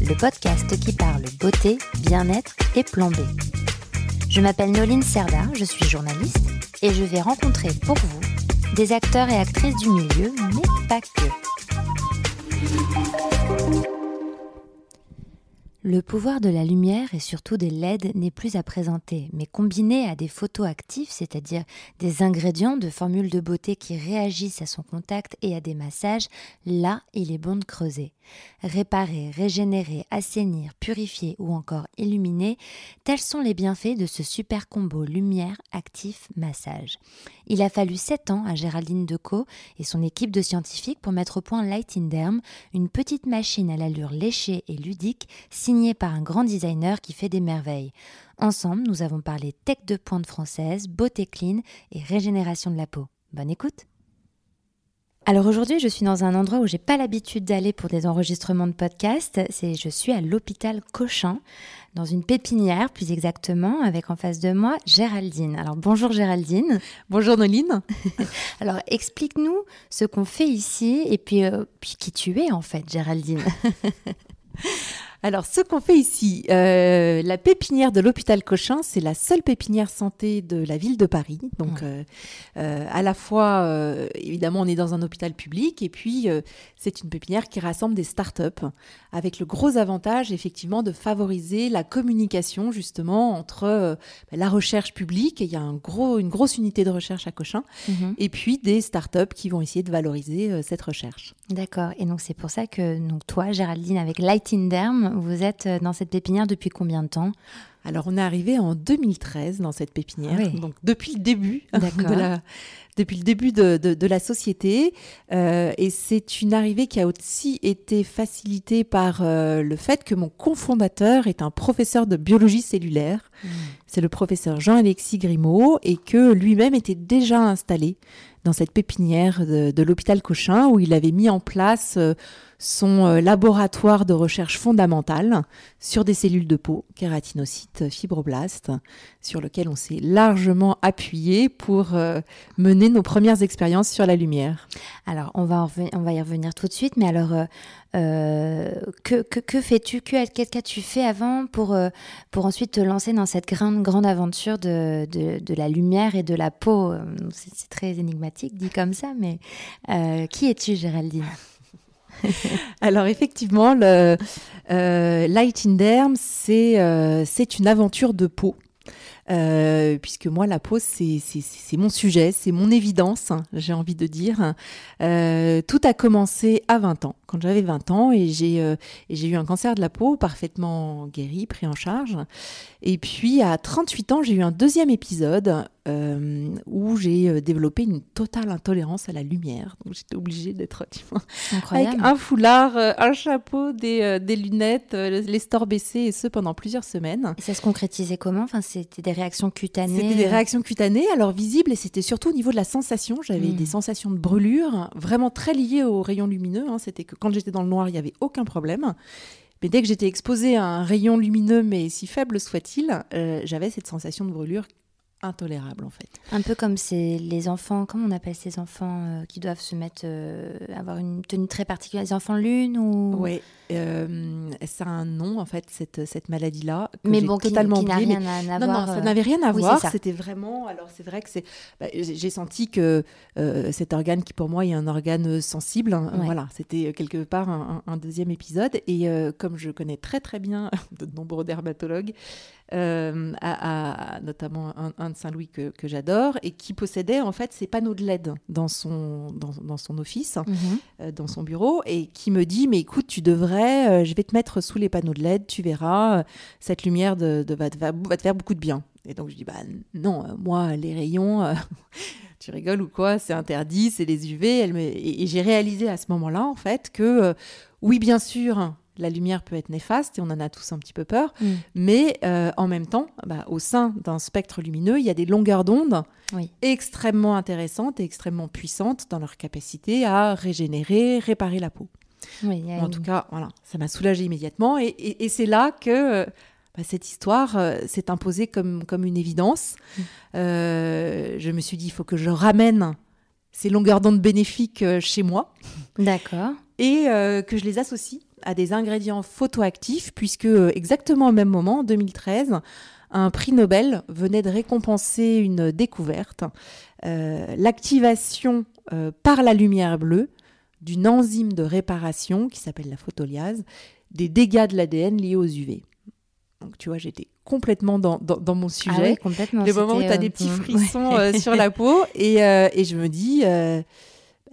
le podcast qui parle beauté, bien-être et plan. Je m'appelle Noline Serda, je suis journaliste et je vais rencontrer pour vous des acteurs et actrices du milieu, mais pas que. Le pouvoir de la lumière et surtout des LED n'est plus à présenter, mais combiné à des photos actives, c'est-à-dire des ingrédients de formules de beauté qui réagissent à son contact et à des massages, là il est bon de creuser. Réparer, régénérer, assainir, purifier ou encore illuminer, tels sont les bienfaits de ce super combo lumière, actif, massage. Il a fallu 7 ans à Géraldine Decaux et son équipe de scientifiques pour mettre au point Light in Derm, une petite machine à l'allure léchée et ludique signée par un grand designer qui fait des merveilles. Ensemble, nous avons parlé tech de pointe française, beauté clean et régénération de la peau. Bonne écoute alors aujourd'hui, je suis dans un endroit où j'ai pas l'habitude d'aller pour des enregistrements de podcast. C'est, je suis à l'hôpital Cochin, dans une pépinière plus exactement, avec en face de moi Géraldine. Alors bonjour Géraldine. Bonjour Noline. Alors explique-nous ce qu'on fait ici et puis, euh, puis qui tu es en fait, Géraldine. Alors, ce qu'on fait ici, euh, la pépinière de l'hôpital Cochin, c'est la seule pépinière santé de la ville de Paris. Donc, Mmh. euh, euh, à la fois, évidemment, on est dans un hôpital public, et puis c'est une pépinière qui rassemble des startups, avec le gros avantage, effectivement, de favoriser la communication, justement, entre euh, la recherche publique, et il y a un gros, une grosse unité de recherche à Cochin, Mhm. et puis des startups qui vont essayer de valoriser cette recherche. D'accord. Et donc c'est pour ça que donc toi, Géraldine, avec Light in Derm, vous êtes euh, dans cette pépinière depuis combien de temps? Alors, on est arrivé en 2013 dans cette pépinière, Ah oui. donc depuis le début de la, depuis le début de, de- de la société. Euh, et c'est une arrivée qui a aussi été facilitée par euh, le fait que mon cofondateur est un professeur de biologie cellulaire. C'est le professeur Jean-Alexis Grimaud et que lui-même était déjà installé dans cette pépinière de, de l'hôpital Cochin où il avait mis en place euh, son euh, laboratoire de recherche fondamentale sur des cellules de peau, kératinocytes, fibroblastes, sur lequel on s'est largement appuyé pour euh, mener nos premières expériences sur la lumière. Alors on va, on va y revenir tout de suite, mais alors euh, que, que, fais-tu qu'as-tu fait avant pour, pour ensuite te lancer dans cette grande, grande aventure de, de, la lumière et de la peau? C'est très énigmatique dit comme ça, mais qui es-tu Géraldine? Alors effectivement, euh, Light in Derm, c'est euh, c'est une aventure de peau. Euh, puisque moi, la peau, c'est mon sujet, c'est mon évidence, hein, j'ai envie de dire. Tout a commencé à 20 ans, quand j'avais 20 ans, et j'ai euh, eu un cancer de la peau parfaitement guéri, pris en charge. Et puis à 38 ans, j'ai eu un deuxième épisode euh, où j'ai euh, développé une totale intolérance à la lumière. Donc j'étais obligée d'être avec un foulard, euh, un chapeau, des, des lunettes, les stores baissés, et ce pendant plusieurs semaines. Et ça se concrétisait comment? Enfin, c'était des réactions cutanées. C'était des réactions cutanées, alors visibles, et c'était surtout au niveau de la sensation. J'avais Mm. des sensations de brûlure, vraiment très liées aux rayons lumineux. hein. C'était que quand j'étais dans le noir, il n'y avait aucun problème. Mais dès que j'étais exposée à un rayon lumineux, mais si faible soit-il, euh, j'avais cette sensation de brûlure intolérable en fait. Un peu comme c'est les enfants, comment on appelle ces enfants euh, qui doivent se mettre, euh, avoir une tenue très particulière, les enfants lune ou? Ouais, euh, ça a un nom en fait cette, cette maladie-là. mais bon, qui, totalement qui oublié, mais rien à, à Non, voir. non, ça euh, n'avait rien à oui, voir. C'était vraiment. Alors, c'est vrai que c'est. bah, j'ai senti que cet organe, qui pour moi est un organe sensible, hein, Ouais. voilà, c'était quelque part un, un- un deuxième épisode. Et comme je connais très très bien de nombreux dermatologues, euh, à, à- notamment un, un de Saint-Louis que, que j'adore, et qui possédait en fait ces panneaux de LED dans son, dans, dans son office, Mhm. euh, dans son bureau, et qui me dit Mais écoute, tu devrais, euh, je vais te mettre sous les panneaux de LED, tu verras, cette lumière de, de- va, te, va- va te faire beaucoup de bien. Et donc je dis Bah non, moi, les rayons. Tu rigoles ou quoi C'est interdit, c'est les UV. Elle me- Et, et j'ai réalisé à ce moment-là, en fait, que euh, oui, bien sûr, la lumière peut être néfaste et on en a tous un petit peu peur. Mm. Mais euh, en même temps, bah, au sein d'un spectre lumineux, il y a des longueurs d'onde Oui. extrêmement intéressantes et extrêmement puissantes dans leur capacité à régénérer, réparer la peau. Oui, En une- tout cas, voilà, ça m'a soulagée immédiatement. Et, et- et c'est là que euh, bah, cette histoire euh, s'est imposée comme, comme une évidence. Mm. Euh, je me suis dit, il faut que je ramène ces longueurs d'onde bénéfiques chez moi D'accord. et que je les associe à des ingrédients photoactifs, puisque euh, exactement au même moment, en 2013, un prix Nobel venait de récompenser une découverte, euh, l'activation euh, par la lumière bleue d'une enzyme de réparation qui s'appelle la photolyase des dégâts de l'ADN liés aux UV. Donc tu vois, j'étais complètement dans, dans- dans mon Ah sujet. oui, complètement. le moment où tu as euh, des petits frissons ouais. sur la peau et, et je me dis,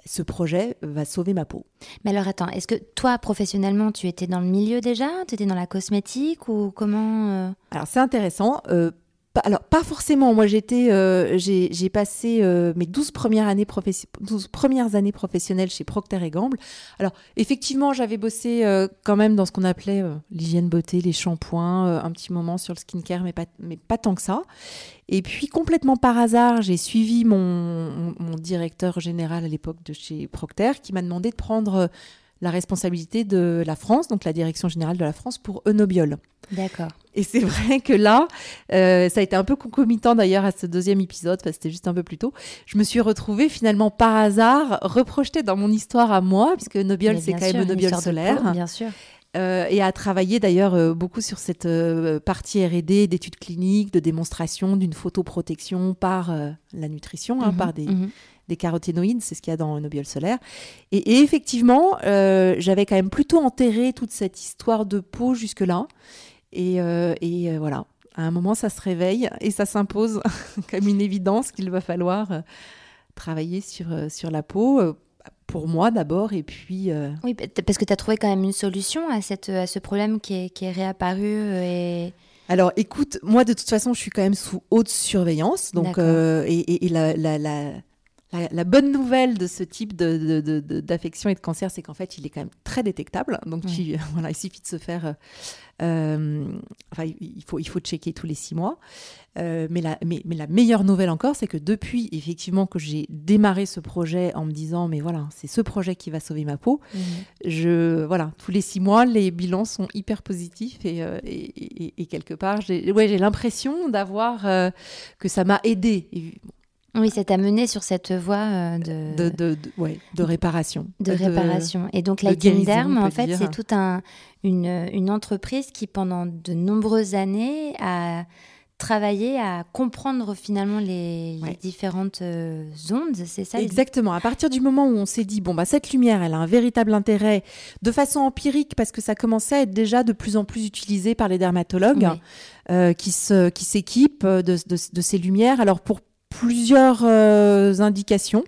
ce projet va sauver ma peau. Mais alors attends, est-ce que toi, professionnellement, tu étais dans le milieu déjà? Tu étais dans la cosmétique ou comment euh? Alors c'est intéressant. euh, alors pas forcément. Moi j'étais, euh, j'ai passé euh, mes 12 premières années professi- 12 premières années professionnelles chez Procter et Gamble. Alors effectivement j'avais bossé euh, quand même dans ce qu'on appelait l'hygiène beauté, les shampoings, un petit moment sur le skincare, mais pas tant que ça. Et puis complètement par hasard j'ai suivi mon, mon, directeur général à l'époque de chez Procter qui m'a demandé de prendre la responsabilité de la France, donc la direction générale de la France pour Eunobiol. D'accord. Et c'est vrai que là, euh, ça a été un peu concomitant d'ailleurs à ce deuxième épisode, enfin, c'était juste un peu plus tôt. Je me suis retrouvée finalement par hasard reprojetée dans mon histoire à moi, puisque Nobiol, Mais c'est quand même sûr, une Nobiol histoire de solaire, Bien sûr. euh, et à travailler d'ailleurs euh, beaucoup sur cette euh, partie R&D, d'études cliniques, de démonstration d'une photoprotection par la nutrition, hein, Mhm, par des, mhm. Des caroténoïdes, c'est ce qu'il y a dans Nobiol solaire. Et, et effectivement, euh, j'avais quand même plutôt enterré toute cette histoire de peau jusque-là. Et, euh, et, euh, voilà, à un moment, ça se réveille et ça s'impose comme une évidence qu'il va falloir travailler sur, sur la peau, pour moi d'abord, et puis... euh, Oui, parce que tu as trouvé quand même une solution à, cette, à ce problème qui est, qui est réapparu et... Alors, écoute, moi, de toute façon, je suis quand même sous haute surveillance. Donc, euh, et, et- et la, la- la- la- la bonne nouvelle de ce type de- de- de- de- d'affection et de cancer, c'est qu'en fait, il est quand même très détectable. Donc, tu- voilà, il suffit de se faire. euh, euh, enfin, il faut, il faut checker tous les six mois. Euh, mais, la, mais, mais la meilleure nouvelle encore, c'est que depuis, effectivement, que j'ai démarré ce projet en me disant, mais voilà, c'est ce projet qui va sauver ma peau, je voilà tous les six mois les bilans sont hyper positifs et, euh, et, et- et quelque part j'ai ouais, j'ai l'impression d'avoir que ça m'a aidé Oui, ça t'a mené sur cette voie euh, de, de, de, de- ouais, de réparation de réparation. Et donc, on en fait, c'est toute un, une, une entreprise qui, pendant de nombreuses années, a travaillé à comprendre finalement les, différentes euh, ondes, c'est ça Exactement. À partir du moment où on s'est dit, bon, bah, cette lumière, elle a un véritable intérêt de façon empirique parce que ça commençait à être déjà de plus en plus utilisé par les dermatologues Oui. euh, qui s'équipent de, de- de ces lumières. Alors, pour plusieurs euh, indications.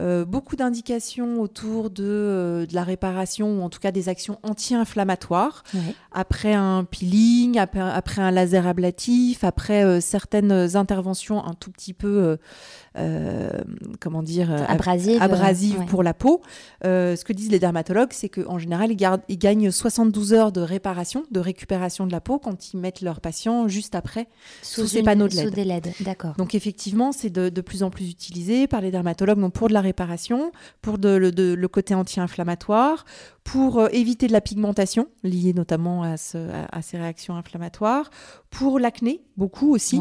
Euh, beaucoup d'indications autour de, euh, de la réparation ou en tout cas des actions anti-inflammatoires après un peeling, après, après un laser ablatif, après euh, certaines interventions un tout petit peu, comment dire, euh, Abrasive. abrasives ouais. pour la peau. Euh, ce que disent les dermatologues, c'est qu'en général, ils, gardent- ils gagnent 72 heures de réparation, de récupération de la peau quand ils mettent leurs patients juste après. sous ces une- panneaux de Sous LED. des LED, d'accord. Donc effectivement, c'est de, de plus en plus utilisé par les dermatologues donc pour de la réparation, pour de- le, de- le côté anti-inflammatoire, pour euh, éviter de la pigmentation liée notamment à, ce- à- à ces réactions inflammatoires, pour l'acné, beaucoup aussi,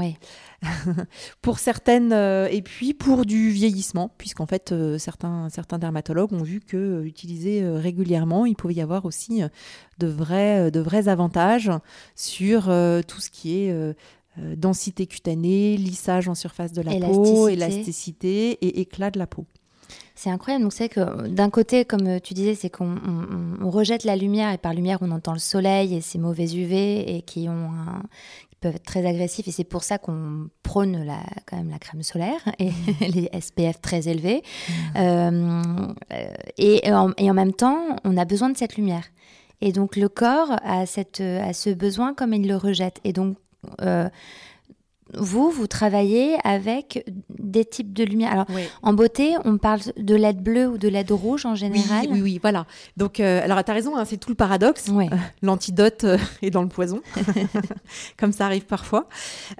pour certaines, euh, et puis pour du vieillissement, puisqu'en fait euh, certains, certains dermatologues ont vu que euh, utilisé régulièrement, il pouvait y avoir aussi de, vrais, de vrais avantages sur tout ce qui est densité cutanée, lissage en surface de la peau, élasticité et éclat de la peau. C'est incroyable. Donc, c'est que d'un côté, comme euh, tu disais, c'est qu'on on- on rejette la lumière et par lumière, on entend le soleil et ses mauvais UV et qui ont un- peuvent être très agressifs. Et c'est pour ça qu'on prône la, quand même la crème solaire et les SPF très élevés. Euh, euh, et, en, et en même temps, on a besoin de cette lumière. Et donc, le corps a, cette, a ce besoin comme il le rejette. Et donc, euh, vous, vous travaillez avec des types de lumière. Alors, en beauté, on parle de LED bleu ou de LED rouge en général. Oui, oui, oui, voilà. Donc, euh, alors, tu as raison, hein, c'est tout le paradoxe. Ouais. L'antidote euh, est dans le poison, comme ça arrive parfois.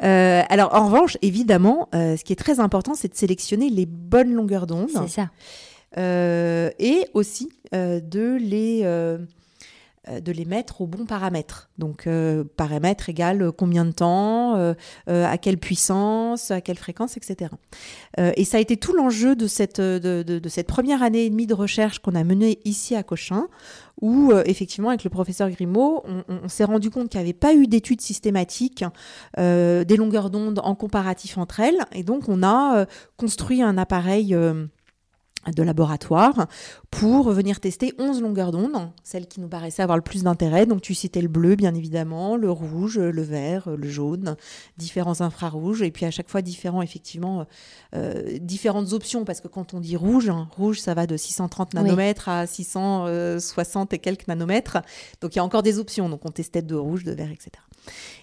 Euh, alors, en revanche, évidemment, euh, ce qui est très important, c'est de sélectionner les bonnes longueurs d'onde C'est ça. euh, et aussi euh, de les euh, euh, de les mettre aux bons paramètres. Donc, euh, paramètres égale euh, combien de temps, euh, euh, à quelle puissance, à quelle fréquence, etc. Euh, et ça a été tout l'enjeu de cette, euh, de, de- cette première année et demie de recherche qu'on a menée ici à Cochin, où euh, effectivement, avec le professeur Grimaud, on, s'est rendu compte qu'il n'y avait pas eu d'études systématiques euh, des longueurs d'onde en comparatif entre elles. Et donc, on a euh, construit un appareil. Euh, de laboratoire pour venir tester 11 longueurs d'onde, celles qui nous paraissaient avoir le plus d'intérêt. Donc tu citais le bleu bien évidemment, le rouge, le vert, le jaune, différents infrarouges et puis à chaque fois différents effectivement euh, différentes options parce que quand on dit rouge, hein, rouge ça va de 630 Oui. nanomètres à 660 et quelques nanomètres. Donc il y a encore des options. Donc on testait de rouge, de vert, etc.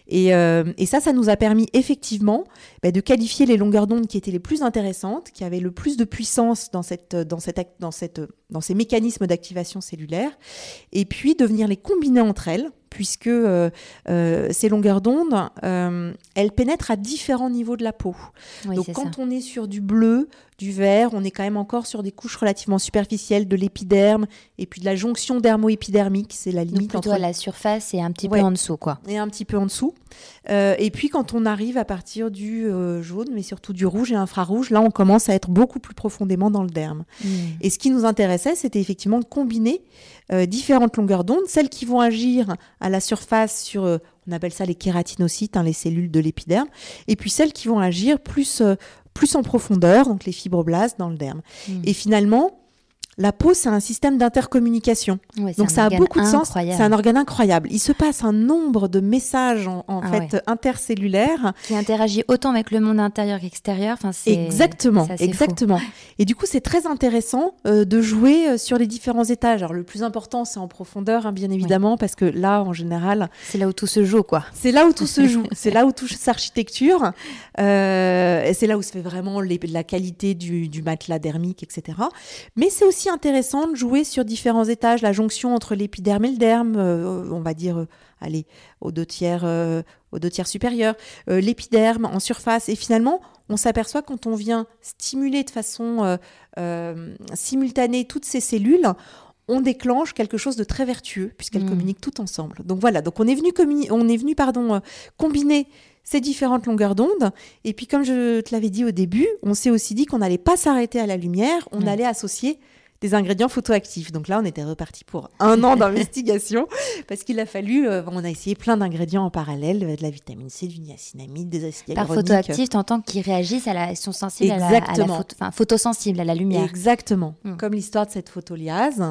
Et, euh, et ça, ça nous a permis effectivement bah, de qualifier les longueurs d'onde qui étaient les plus intéressantes, qui avaient le plus de puissance dans, cette, dans, cette, dans, cette, dans ces mécanismes d'activation cellulaire, et puis de venir les combiner entre elles, puisque euh, euh, ces longueurs d'onde, euh, elles pénètrent à différents niveaux de la peau. Oui, Donc quand ça. on est sur du bleu, du vert, on est quand même encore sur des couches relativement superficielles de l'épiderme et puis de la jonction dermo-épidermique, c'est la Donc limite plutôt entre à la surface et un petit Ouais. peu en dessous, quoi. et un petit peu en dessous. Euh, et puis quand on arrive à partir du euh, jaune, mais surtout du rouge et infrarouge, là on commence à être beaucoup plus profondément dans le derme. Mm. Et ce qui nous intéressait, c'était effectivement de combiner euh, différentes longueurs d'onde, celles qui vont agir à la surface sur, euh, on appelle ça les kératinocytes, hein, les cellules de l'épiderme, et puis celles qui vont agir plus, euh, plus en profondeur, donc les fibroblastes dans le derme. Mm. Et finalement, la peau, c'est un système d'intercommunication. Ouais, Donc ça a beaucoup de sens. C'est un organe incroyable. Il se passe un nombre de messages en, en Ah fait intercellulaires. qui interagit autant avec le monde intérieur qu'extérieur. Enfin, c'est Exactement, fou. exactement. Et du coup, c'est très intéressant euh, de jouer euh, sur les différents étages. Alors le plus important, c'est en profondeur, hein, bien évidemment, parce que là, en général, C'est là où tout se joue, quoi. c'est là où tout se joue. c'est là où tout s'architecture. Euh, c'est là où se fait vraiment les- la qualité du, du matelas dermique, etc. Mais c'est aussi intéressant de jouer sur différents étages, la jonction entre l'épiderme et le derme, euh, on va dire, euh, allez, aux deux tiers, euh, aux deux tiers supérieurs, l'épiderme en surface. Et finalement, on s'aperçoit quand on vient stimuler de façon simultanée toutes ces cellules, on déclenche quelque chose de très vertueux puisqu'elles Mm. communiquent toutes ensemble. Donc voilà, donc on est venu, on est venu pardon, combiner ces différentes longueurs d'onde. Et puis comme je te l'avais dit au début, on s'est aussi dit qu'on n'allait pas s'arrêter à la lumière, on Ouais. allait associer des ingrédients photoactifs. Donc là, on était reparti pour un an d'investigation parce qu'il a fallu, euh, on a essayé plein d'ingrédients en parallèle, euh, de la vitamine C, du niacinamide, des acides Par photoactif, t'entends qu'ils réagissent à la, ils sont sensibles à la, à la Exactement. photo, à la lumière. Exactement. Mm. Comme l'histoire de cette photoliase.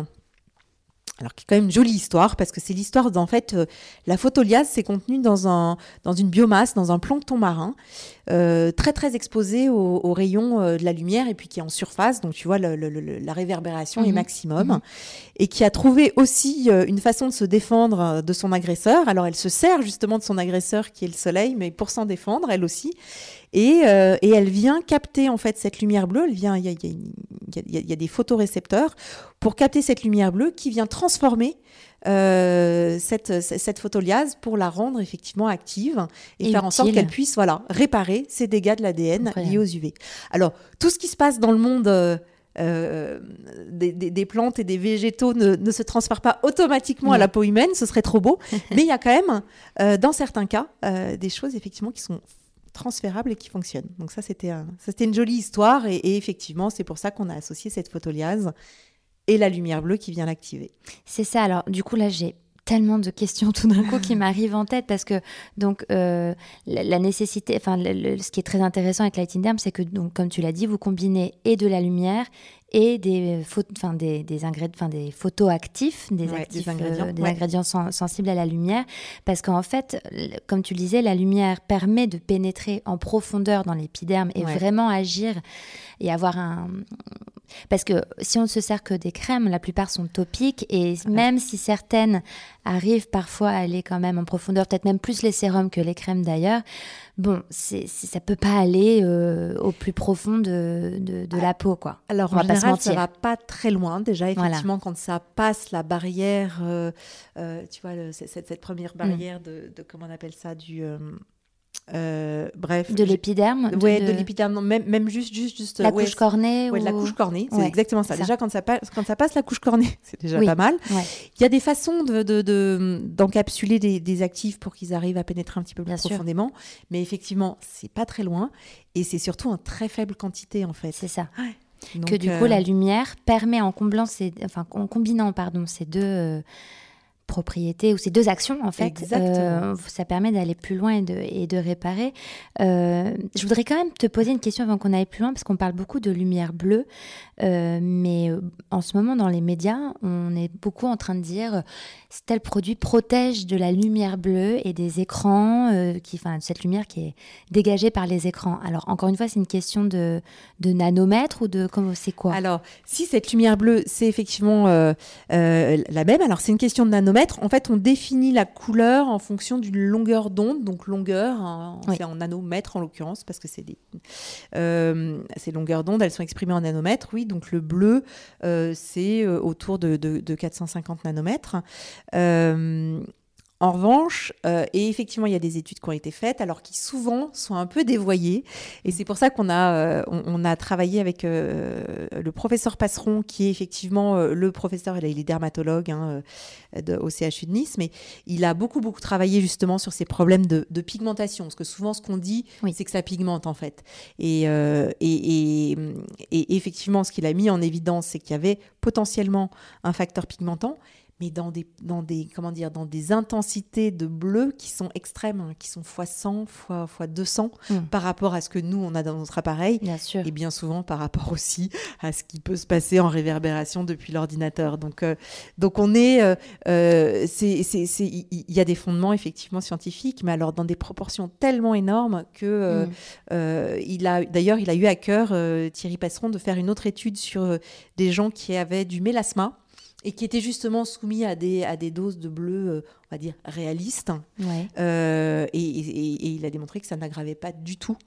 Alors, qui est quand même une jolie histoire, parce que c'est l'histoire d'en fait, euh, la photoliase, c'est contenu dans, un, dans une biomasse, dans un plancton marin, euh, très très exposé aux, aux rayons euh, de la lumière et puis qui est en surface, donc tu vois, le- le- le- la réverbération est Mhm. maximum, Mhm. et qui a trouvé aussi euh, une façon de se défendre euh, de son agresseur. Alors, elle se sert justement de son agresseur qui est le soleil, mais pour s'en défendre, elle aussi. Et, euh, et elle vient capter en fait cette lumière bleue. Elle vient, il y a, il y a une- il y a- il y a des photorécepteurs pour capter cette lumière bleue qui vient transformer euh, cette, cette photoliase pour la rendre effectivement active et, Et faire en sorte qu'elle puisse voilà réparer ces dégâts de l'ADN liés aux UV. Alors tout ce qui se passe dans le monde euh, euh, des, des- des plantes et des végétaux ne, ne se transfère pas automatiquement à la peau humaine, ce serait trop beau. Mais il y a quand même, euh, dans certains cas, euh, des choses effectivement qui sont transférables et qui fonctionnent. Donc ça, c'était un- une jolie histoire et, et effectivement, c'est pour ça qu'on a associé cette photoliase et la lumière bleue qui vient l'activer. C'est ça. Alors, du coup, là, j'ai tellement de questions tout d'un coup qui m'arrivent en tête parce que donc euh, la, la nécessité, enfin le- le- ce qui est très intéressant avec Lighting Derm, c'est que donc comme tu l'as dit, vous combinez et de la lumière et des photos, enfin des des ingrédients, enfin des photos actifs, des, Ouais, des actifs, ingrédients, euh, des ouais. ingrédients sen- sensibles à la lumière, parce qu'en fait, comme tu le disais, la lumière permet de pénétrer en profondeur dans l'épiderme et Ouais. vraiment agir et avoir un Parce que si on ne se sert que des crèmes, la plupart sont topiques et même si certaines arrivent parfois à aller quand même en profondeur, peut-être même plus les sérums que les crèmes d'ailleurs, bon, c'est, ça peut pas aller euh, au plus profond de, de, Ah. la peau, quoi. Alors, On va en pas se général, ça va pas très loin. Déjà, Voilà. effectivement, quand ça passe la barrière, euh, euh, tu vois, le- cette, cette première Mm. barrière de, de- comment on appelle ça, du... euh, euh, bref. De l'épiderme Ouais, de, l'épiderme, non, même, même juste, juste, juste. La ouais, couche cornée Ouais, de la ou- couche cornée, c'est Ouais, exactement ça. Déjà, quand ça, passe, quand ça passe la couche cornée, c'est déjà Oui. pas mal. Il y a des façons de, de- de- d'encapsuler des, des actifs pour qu'ils arrivent à pénétrer un petit peu plus Bien sûr. profondément. Mais effectivement, c'est pas très loin. Et c'est surtout en très faible quantité, en fait. C'est ça. Donc, que du euh, coup, la lumière permet, en comblant ces, enfin, en combinant, pardon, ces deux euh, propriétés ou ces deux actions, en fait, euh, ça permet d'aller plus loin et de, et de réparer. Euh, je voudrais quand même te poser une question avant qu'on aille plus loin, parce qu'on parle beaucoup de lumière bleue, euh, mais en ce moment, dans les médias, on est beaucoup en train de dire tel produit protège de la lumière bleue et des écrans, qui, enfin, cette lumière qui est dégagée par les écrans. Alors, encore une fois, c'est une question de, de nanomètres ou de comment c'est quoi? Alors, si cette lumière bleue, c'est effectivement la même, alors c'est une question de nanomètres. En fait, on définit la couleur en fonction d'une longueur d'onde, donc longueur, hein, Oui. c'est en nanomètres en l'occurrence, parce que c'est des, euh, ces longueurs d'onde, elles sont exprimées en nanomètres, oui. Donc le bleu, euh, c'est euh, autour de, de- de 450 nanomètres. Euh, en revanche, euh, et effectivement, il y a des études qui ont été faites, alors qui souvent sont un peu dévoyées. Et c'est pour ça qu'on a, euh, on, on a travaillé avec euh, le professeur Passeron, qui est effectivement le professeur, il est- dermatologue hein, de- au CHU de Nice, mais il a beaucoup, beaucoup travaillé justement sur ces problèmes de, de pigmentation. Parce que souvent, ce qu'on dit, Oui. c'est que ça pigmente en fait. Et, et, et- et effectivement, ce qu'il a mis en évidence, c'est qu'il y avait potentiellement un facteur pigmentant mais dans des, dans des, comment dire, dans des intensités de bleu qui sont extrêmes, hein, qui sont fois 100, fois, fois 200 Mm. par rapport à ce que nous, on a dans notre appareil. Bien sûr. Et bien souvent par rapport aussi à ce qui peut se passer en réverbération depuis l'ordinateur. Donc, euh, donc on est, euh, euh, c'est, c'est, c'est- il il y a des fondements effectivement scientifiques, mais alors dans des proportions tellement énormes que euh, Mm. euh, il a, d'ailleurs, il a eu à cœur euh, Thierry Passeron de faire une autre étude sur euh, des gens qui avaient du mélasma et qui étaient justement soumis à des, à des doses de bleu, euh, on va dire, réalistes. Ouais, Euh, et, et- et il a démontré que ça n'aggravait pas du tout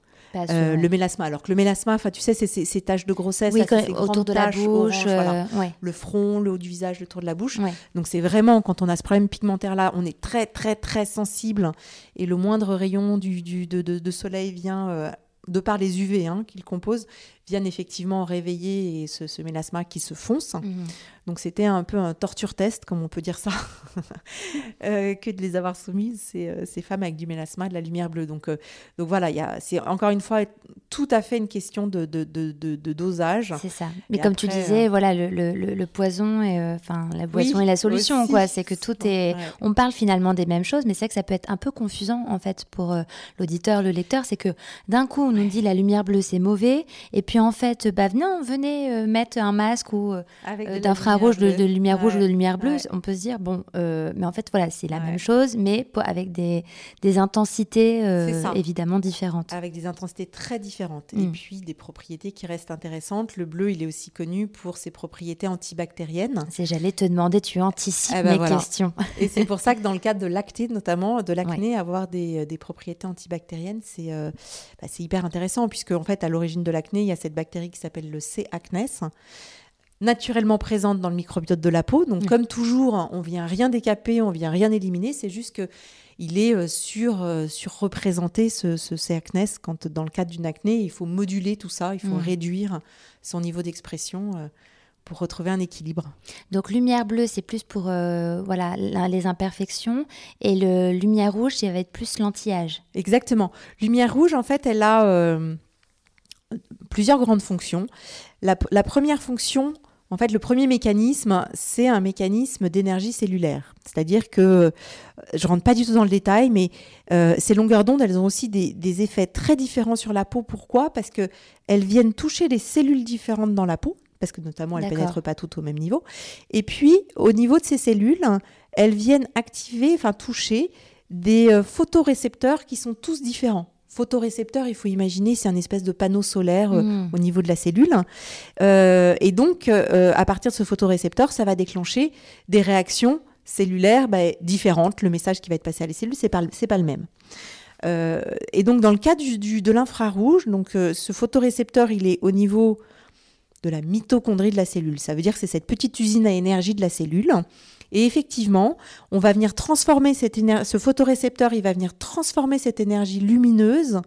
euh, le mélasma. Alors que le mélasma, tu sais, c'est ces taches de grossesse, oui, quand- autour de la bouche, oranges, voilà. ouais, le front, le haut du visage, le tour de la bouche. ouais. Donc c'est vraiment quand on a ce problème pigmentaire là, on est très très très sensible et le moindre rayon du, du- de, de- de soleil vient de par les UV hein, qu'il compose, viennent effectivement réveiller et ce, ce mélasma qui se fonce. Mhm. Donc c'était un peu un torture test, comme on peut dire ça, euh, que de les avoir soumises, ces, euh, ces femmes avec du mélasma, de la lumière bleue. Donc, euh, donc voilà, c'est encore une fois tout à fait une question de, de, de- de- dosage. C'est ça. Mais Et comme tu disais, voilà, le, le, poison et enfin la boisson Oui, et la solution, aussi. quoi. C'est que tout est. Ouais. On parle finalement des mêmes choses, mais c'est que ça peut être un peu confusant en fait pour l'auditeur, le lecteur. C'est que d'un coup on nous dit la lumière bleue c'est mauvais, et puis en fait, bah non, venez euh, mettre un masque ou euh, euh, de d'infrarouge, de, lumière de lumière rouge ou de lumière bleue, Ouais. on peut se dire bon, euh, mais en fait voilà, c'est la Ouais. même chose, mais po- avec des, des intensités euh, évidemment différentes. avec des intensités très différentes et Mm. puis des propriétés qui restent intéressantes. Le bleu, il est aussi connu pour ses propriétés antibactériennes. C'est j'allais te demander, tu anticipes Ah bah mes voilà. questions. Et c'est pour ça que dans le cadre de l'acné, notamment de l'acné, avoir des, des propriétés antibactériennes, c'est euh, bah, hyper intéressant puisque en fait, à l'origine de l'acné, il y a cette bactérie qui s'appelle le C. acnes naturellement présente dans le microbiote de la peau. Donc, Mm. comme toujours, on vient rien décaper, on vient rien éliminer. C'est juste que il est euh, sur, euh, surreprésenté ce, ce C. acnes quand dans le cadre d'une acné, il faut moduler tout ça, il faut Mm. réduire son niveau d'expression euh, pour retrouver un équilibre. Donc lumière bleue, c'est plus pour euh, voilà la- les imperfections et le lumière rouge, ça va être plus l'anti-âge. Exactement. Lumière rouge, en fait, elle a euh, plusieurs grandes fonctions. La, la première fonction, en fait, le premier mécanisme, c'est un mécanisme d'énergie cellulaire. C'est-à-dire que, euh, je rentre pas du tout dans le détail, mais euh, ces longueurs d'onde, elles ont aussi des, des effets très différents sur la peau. Pourquoi? Parce que elles viennent toucher des cellules différentes dans la peau, parce que notamment elles D'accord. pénètrent pas toutes au même niveau. Et puis, au niveau de ces cellules, elles viennent activer, enfin toucher des euh, photorécepteurs qui sont tous différents. Photorécepteur, il faut imaginer, c'est un espèce de panneau solaire euh, Mm. au niveau de la cellule. Euh, et donc, euh, à partir de ce photorécepteur, ça va déclencher des réactions cellulaires bah, différentes. Le message qui va être passé à les cellules, c'est pas, pas le même. Et donc, dans le cas du, du- de l'infrarouge, donc ce photorécepteur, il est au niveau de la mitochondrie de la cellule. Ça veut dire que c'est cette petite usine à énergie de la cellule. Et effectivement, on va venir transformer cette ce photorécepteur, il va venir transformer cette énergie lumineuse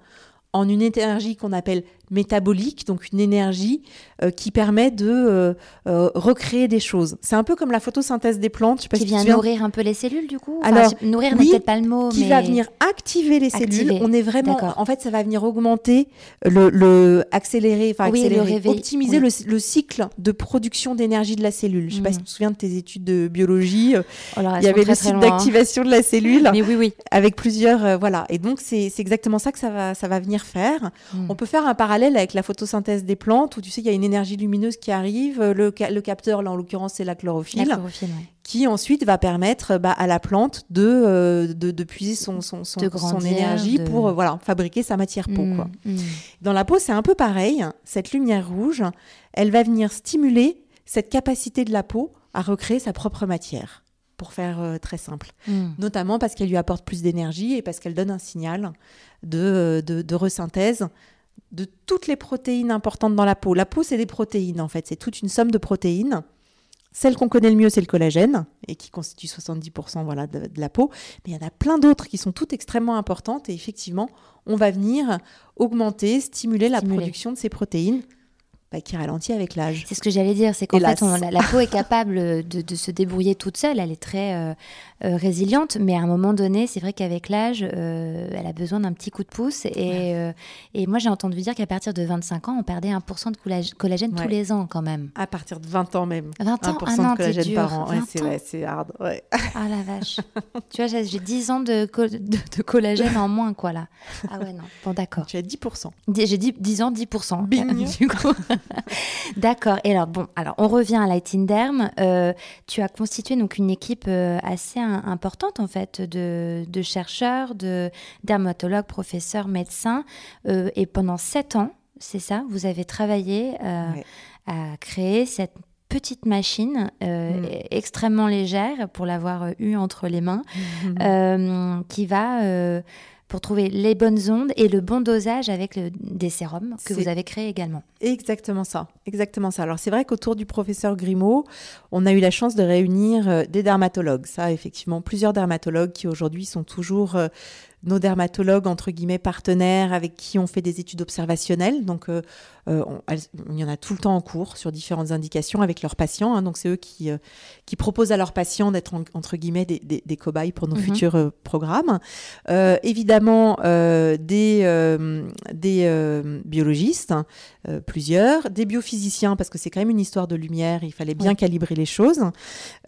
en une énergie qu'on appelle métabolique, donc une énergie euh, qui permet de euh, euh, recréer des choses. C'est un peu comme la photosynthèse des plantes. Je sais pas Qui si vient nourrir un peu les cellules, du coup? Alors, Nourrir oui, n'est peut-être pas le mot, qui mais... va venir activer les cellules. On est vraiment, en fait, ça va venir augmenter le, le accélérer, enfin Oui, accélérer, optimiser oui. le, le cycle de production d'énergie de la cellule. Je sais pas si tu te souviens de tes études de biologie. Oh là, Il y avait très, le cycle d'activation de la cellule Mais oui, oui. avec plusieurs, voilà. Et donc c'est exactement ça que ça va, ça va venir faire. Mm. On peut faire un parallèle avec la photosynthèse des plantes où tu sais il y a une énergie lumineuse qui arrive. Le, ca- le capteur, là en l'occurrence c'est la chlorophylle, La chlorophylle, ouais. qui ensuite va permettre bah, à la plante de, euh, de, de puiser son, son, son, De son grandir, énergie de- pour euh, voilà, fabriquer sa matière peau. Mm, Quoi. mm. Dans la peau, c'est un peu pareil. Cette lumière rouge, elle va venir stimuler cette capacité de la peau à recréer sa propre matière, pour faire euh, très simple. Mm. Notamment parce qu'elle lui apporte plus d'énergie et parce qu'elle donne un signal de, de, de resynthèse de toutes les protéines importantes dans la peau. La peau, c'est des protéines, en fait. C'est toute une somme de protéines. Celle qu'on connaît le mieux, c'est le collagène, et qui constitue 70% voilà, de, de la peau. Mais il y en a plein d'autres qui sont toutes extrêmement importantes. Et effectivement, on va venir augmenter, stimuler la Stimuler. production de ces protéines bah, qui ralentit avec l'âge. C'est ce que j'allais dire, c'est qu'en fait, on- la, la peau est capable de, de se débrouiller toute seule, elle est très euh, euh, résiliente, mais à un moment donné, c'est vrai qu'avec l'âge, euh, elle a besoin d'un petit coup de pouce. Et, euh, et moi, j'ai entendu dire qu'à partir de 25 ans, on perdait 1% de collage- collagène Ouais. tous les ans quand même. À partir de 20 ans même. 20 ans 1% Ah non, de collagène par an. Ouais, 20 c'est ouais, c'est hard. Ouais. Ah la vache. tu vois, j'ai j'ai 10 ans de, co- de, de collagène en moins, quoi, là. Ah ouais, non. Bon, d'accord. Tu as 10%. Dix- J'ai dit 10 ans, 10%. Bing. Du coup. D'accord. Et alors, bon, alors on revient à Light in Derm. Euh, tu as constitué donc une équipe euh, assez importante, en fait, de, de chercheurs, de dermatologues, professeurs, médecins. Euh, et pendant 7 ans, c'est ça, vous avez travaillé euh, à créer cette petite machine euh, Mm. extrêmement légère pour l'avoir eue entre les mains qui va pour trouver les bonnes ondes et le bon dosage avec le- des sérums que vous avez créés également. Exactement ça, exactement ça. Alors c'est vrai qu'autour du professeur Grimaud, on a eu la chance de réunir euh, des dermatologues. Ça, effectivement, plusieurs dermatologues qui aujourd'hui sont toujours euh, nos dermatologues entre guillemets partenaires avec qui on fait des études observationnelles. Donc euh, on- elles- il y en a tout le temps en cours sur différentes indications avec leurs patients. hein. donc c'est eux qui euh, qui proposent à leurs patients d'être en- entre guillemets des, des- des cobayes pour nos Mhm. futurs euh, programmes. Euh, évidemment euh, des euh, des euh, biologistes euh, plusieurs, des biophysiciens, parce que c'est quand même une histoire de lumière, il fallait bien Ouais. calibrer les choses,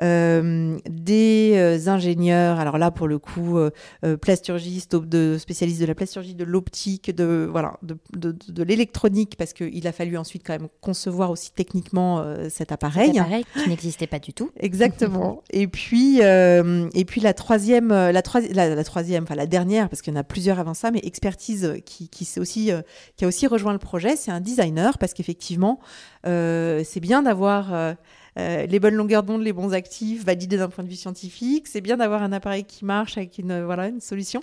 euh, des euh, ingénieurs, alors là pour le coup, euh, euh, plasturgistes, de, spécialistes de la plasturgie, de l'optique, de, voilà, de, de, de l'électronique, parce qu'il a fallu ensuite quand même concevoir aussi techniquement euh, cet appareil. Cet appareil qui n'existait pas du tout. Exactement. et puis, euh, et puis la troisième, euh, la, la, la troisième, enfin la dernière, parce qu'il y en a plusieurs avant ça, mais expertise qui, qui, aussi, euh, qui a aussi rejoint le projet, c'est un designer, parce qu'effectivement, c'est bien d'avoir euh, les bonnes longueurs d'onde, les bons actifs validés d'un point de vue scientifique. C'est bien d'avoir un appareil qui marche avec une, euh, voilà, une solution.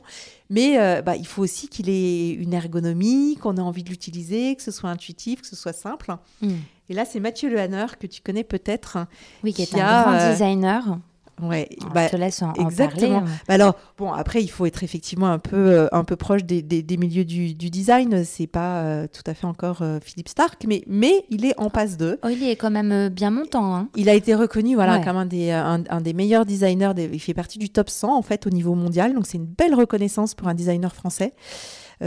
Mais euh, bah, il faut aussi qu'il ait une ergonomie, qu'on ait envie de l'utiliser, que ce soit intuitif, que ce soit simple. Mm. Et là, c'est Mathieu Lehanner, que tu connais peut-être. Oui, qui est un a, grand designer. Ouais, Alors, bah, te laisse en, en exactement. parler. bah alors, bon, après, il faut être effectivement un peu, euh, un peu proche des, des, des milieux du, du design. C'est pas euh, tout à fait encore euh, Philippe Stark, mais, mais il est en passe d'eux. Oh, il est quand même bien montant. Hein. Il a été reconnu voilà, Ouais. comme un des, un, un des meilleurs designers. des- il fait partie du top 100 en fait au niveau mondial. Donc c'est une belle reconnaissance pour un designer français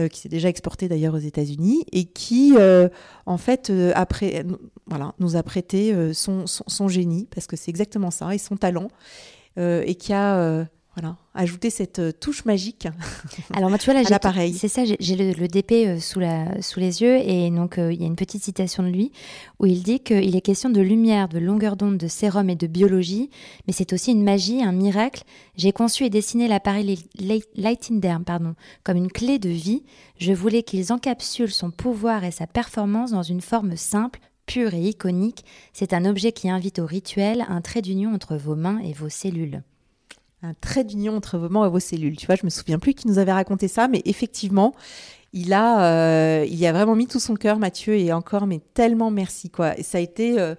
qui s'est déjà exporté d'ailleurs aux États-Unis et qui euh, en fait euh, après, euh, voilà, nous a prêté euh, son, son, son génie parce que c'est exactement ça et son talent euh, et qui a euh, voilà, ajouter cette euh, touche magique. Alors moi, tu vois là, l'appareil. c'est ça, j'ai le, le DP euh, sous, la, sous les yeux et donc euh, il y a une petite citation de lui où il dit qu'il est question de lumière, de longueur d'onde, de sérum et de biologie, mais c'est aussi une magie, un miracle. J'ai conçu et dessiné l'appareil Li- Lighting Derm, pardon, comme une clé de vie. Je voulais qu'ils encapsulent son pouvoir et sa performance dans une forme simple, pure et iconique. C'est un objet qui invite au rituel, un trait d'union entre vos mains et vos cellules. Un trait d'union entre vos mains et vos cellules. Tu vois, je me souviens plus qui nous avait raconté ça, mais effectivement, il a, euh, il y a vraiment mis tout son cœur, Mathieu, et encore, mais tellement merci, quoi. Et ça a été. euh,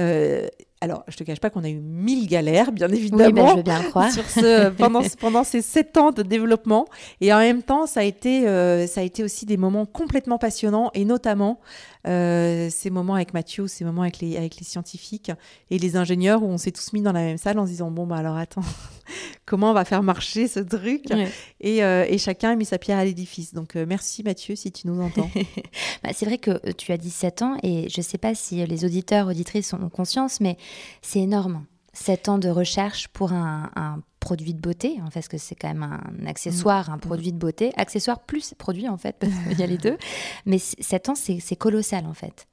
euh, alors, je te cache pas qu'on a eu mille galères, bien Oui, évidemment. ben, je veux bien sur ce, pendant, pendant ces sept ans de développement. Et en même temps, ça a été, euh, ça a été aussi des moments complètement passionnants, et notamment euh, ces moments avec Mathieu, ces moments avec les, avec les scientifiques et les ingénieurs où on s'est tous mis dans la même salle en se disant bon bah alors attends, comment on va faire marcher ce truc Ouais. et, euh, et chacun a mis sa pierre à l'édifice. Donc euh, merci Mathieu si tu nous entends. Bah, c'est vrai que tu as 17 ans et je ne sais pas si les auditeurs, auditrices ont conscience, mais c'est énorme. 7 ans de recherche pour un, un produit de beauté, en fait, parce que c'est quand même un accessoire, un produit de beauté. Accessoire plus produit, en fait, parce qu'il y a les deux. Mais 7 ans, c'est c'est colossal, en fait.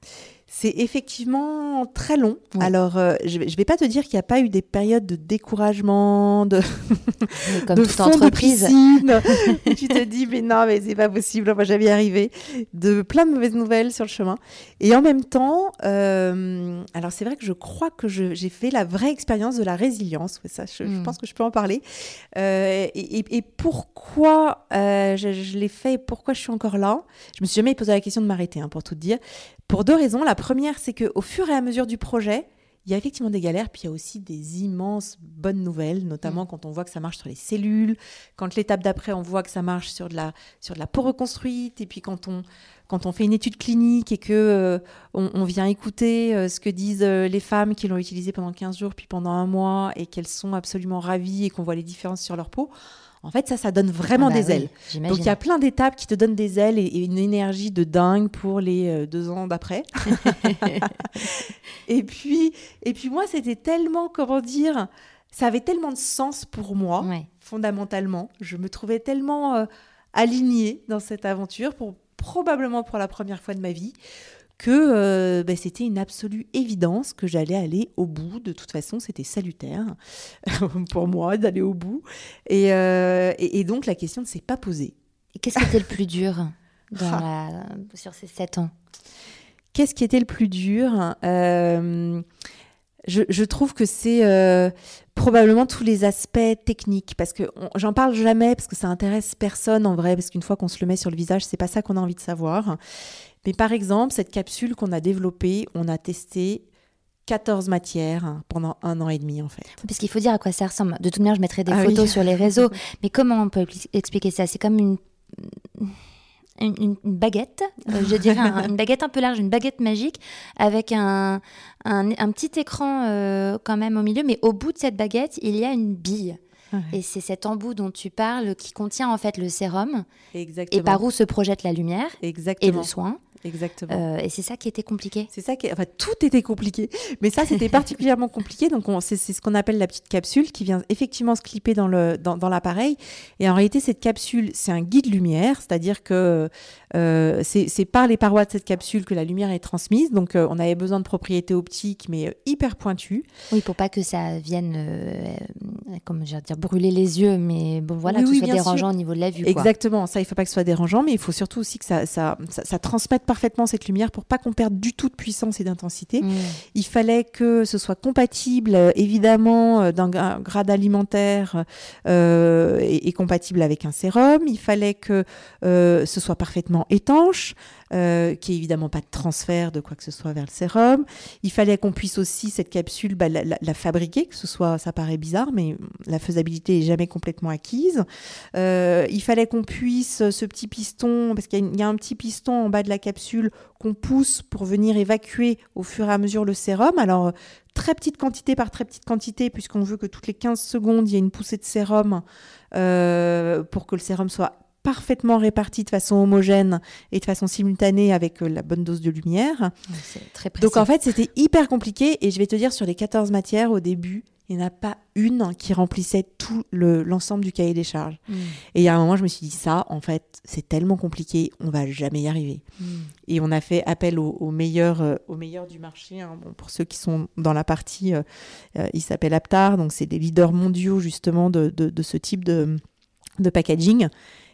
C'est effectivement très long. Ouais. Alors, euh, je ne vais pas te dire qu'il n'y a pas eu des périodes de découragement, de, Comme de toute fond entreprise. tu te dis, mais non, mais c'est pas possible, on va jamais y arriver. De plein de mauvaises nouvelles sur le chemin. Et en même temps, euh, alors c'est vrai que je crois que j'ai fait la vraie expérience de la résilience. Ouais, ça, je, je Mm. pense que je peux en parler. Euh, et, et- et pourquoi je, je l'ai fait et pourquoi je suis encore là? Je me suis jamais posé la question de m'arrêter, hein, pour tout te dire. Pour deux raisons. La première, c'est qu'au fur et à mesure du projet, il y a effectivement des galères, puis il y a aussi des immenses bonnes nouvelles, notamment quand on voit que ça marche sur les cellules, quand l'étape d'après, on voit que ça marche sur de la, sur de la peau reconstruite, et puis quand on, quand on fait une étude clinique et que euh, on, on vient écouter euh, ce que disent euh, les femmes qui l'ont utilisé pendant 15 jours, puis pendant un mois, et qu'elles sont absolument ravies et qu'on voit les différences sur leur peau, en fait, ça, ça donne vraiment Ah bah des oui, ailes. j'imagine. Donc il y a plein d'étapes qui te donnent des ailes et, et une énergie de dingue pour les euh, deux ans d'après. et puis et puis moi c'était tellement comment dire, ça avait tellement de sens pour moi Ouais. fondamentalement. Je me trouvais tellement euh, alignée dans cette aventure pour probablement pour la première fois de ma vie que euh, ben, c'était une absolue évidence que j'allais aller au bout. De toute façon, c'était salutaire pour moi d'aller au bout. Et, euh, et- et donc la question ne s'est pas posée. Et Qu'est-ce qui était le plus dur dans la- sur ces 7 ans? Qu'est-ce qui était le plus dur? Euh, je, je trouve que c'est euh, probablement tous les aspects techniques, parce que j'en parle jamais, parce que ça intéresse personne en vrai, parce qu'une fois qu'on se le met sur le visage, c'est pas ça qu'on a envie de savoir. Mais par exemple, cette capsule qu'on a développée, on a testé 14 matières pendant un an et demi en fait. Parce qu'il faut dire à quoi ça ressemble. De toute manière, je mettrai des Ah photos oui. sur les réseaux. Mais comment on peut expli- expliquer ça? C'est comme une, une, baguette, euh, je dirais un- une baguette un peu large, une baguette magique, avec un, un, un petit écran euh, quand même au milieu. Mais au bout de cette baguette, il y a une bille. Et c'est cet embout dont tu parles qui contient en fait le sérum Exactement. et par où se projette la lumière et Exactement. le soin. Exactement. Euh, et c'est ça qui était compliqué. C'est ça qui, enfin, tout était compliqué, mais ça c'était particulièrement compliqué. Donc on- c'est ce qu'on appelle la petite capsule qui vient effectivement se clipper dans le dans, dans l'appareil. Et en réalité cette capsule c'est un guide lumière, c'est-à-dire que euh, c'est par les parois de cette capsule que la lumière est transmise. Donc euh, on avait besoin de propriétés optiques mais hyper pointues. Oui, pour pas que ça vienne, vais dire, brûler les yeux, mais bon voilà, Oui, que ce soit dérangeant sûr. au niveau de la vue. quoi. Exactement, ça il faut pas que ce soit dérangeant, mais il faut surtout aussi que ça ça, ça, ça transmette parfaitement cette lumière pour pas qu'on perde du tout de puissance et d'intensité. Mm. Il fallait que ce soit compatible, euh, évidemment, euh, d'un gra- grade alimentaire euh, et, et compatible avec un sérum. Il fallait que euh, ce soit parfaitement étanche, euh, n'y ait évidemment pas de transfert de quoi que ce soit vers le sérum. Il fallait qu'on puisse aussi, cette capsule, bah, la, fabriquer, que ce soit, ça paraît bizarre, mais la faisabilité est jamais complètement acquise. Euh, il fallait qu'on puisse, ce petit piston, parce qu'il y, a un petit piston en bas de la capsule qu'on pousse pour venir évacuer au fur et à mesure le sérum. Alors, très petite quantité par très petite quantité, puisqu'on veut que toutes les 15 secondes, il y ait une poussée de sérum euh, pour que le sérum soit parfaitement réparti de façon homogène et de façon simultanée avec euh, la bonne dose de lumière. C'est très précis. Donc en fait, c'était hyper compliqué et je vais te dire sur les 14 matières au début, il n'y en a pas une qui remplissait tout le- l'ensemble du cahier des charges. Mm. Et il y a un moment, je me suis dit, ça, en fait, c'est tellement compliqué, on va jamais y arriver. Mm. Et on a fait appel aux, meilleurs, euh, du marché. hein. Bon, pour ceux qui sont dans la partie, euh, euh, il s'appelle Aptar, donc c'est des leaders mondiaux justement de, de- de ce type de, de packaging.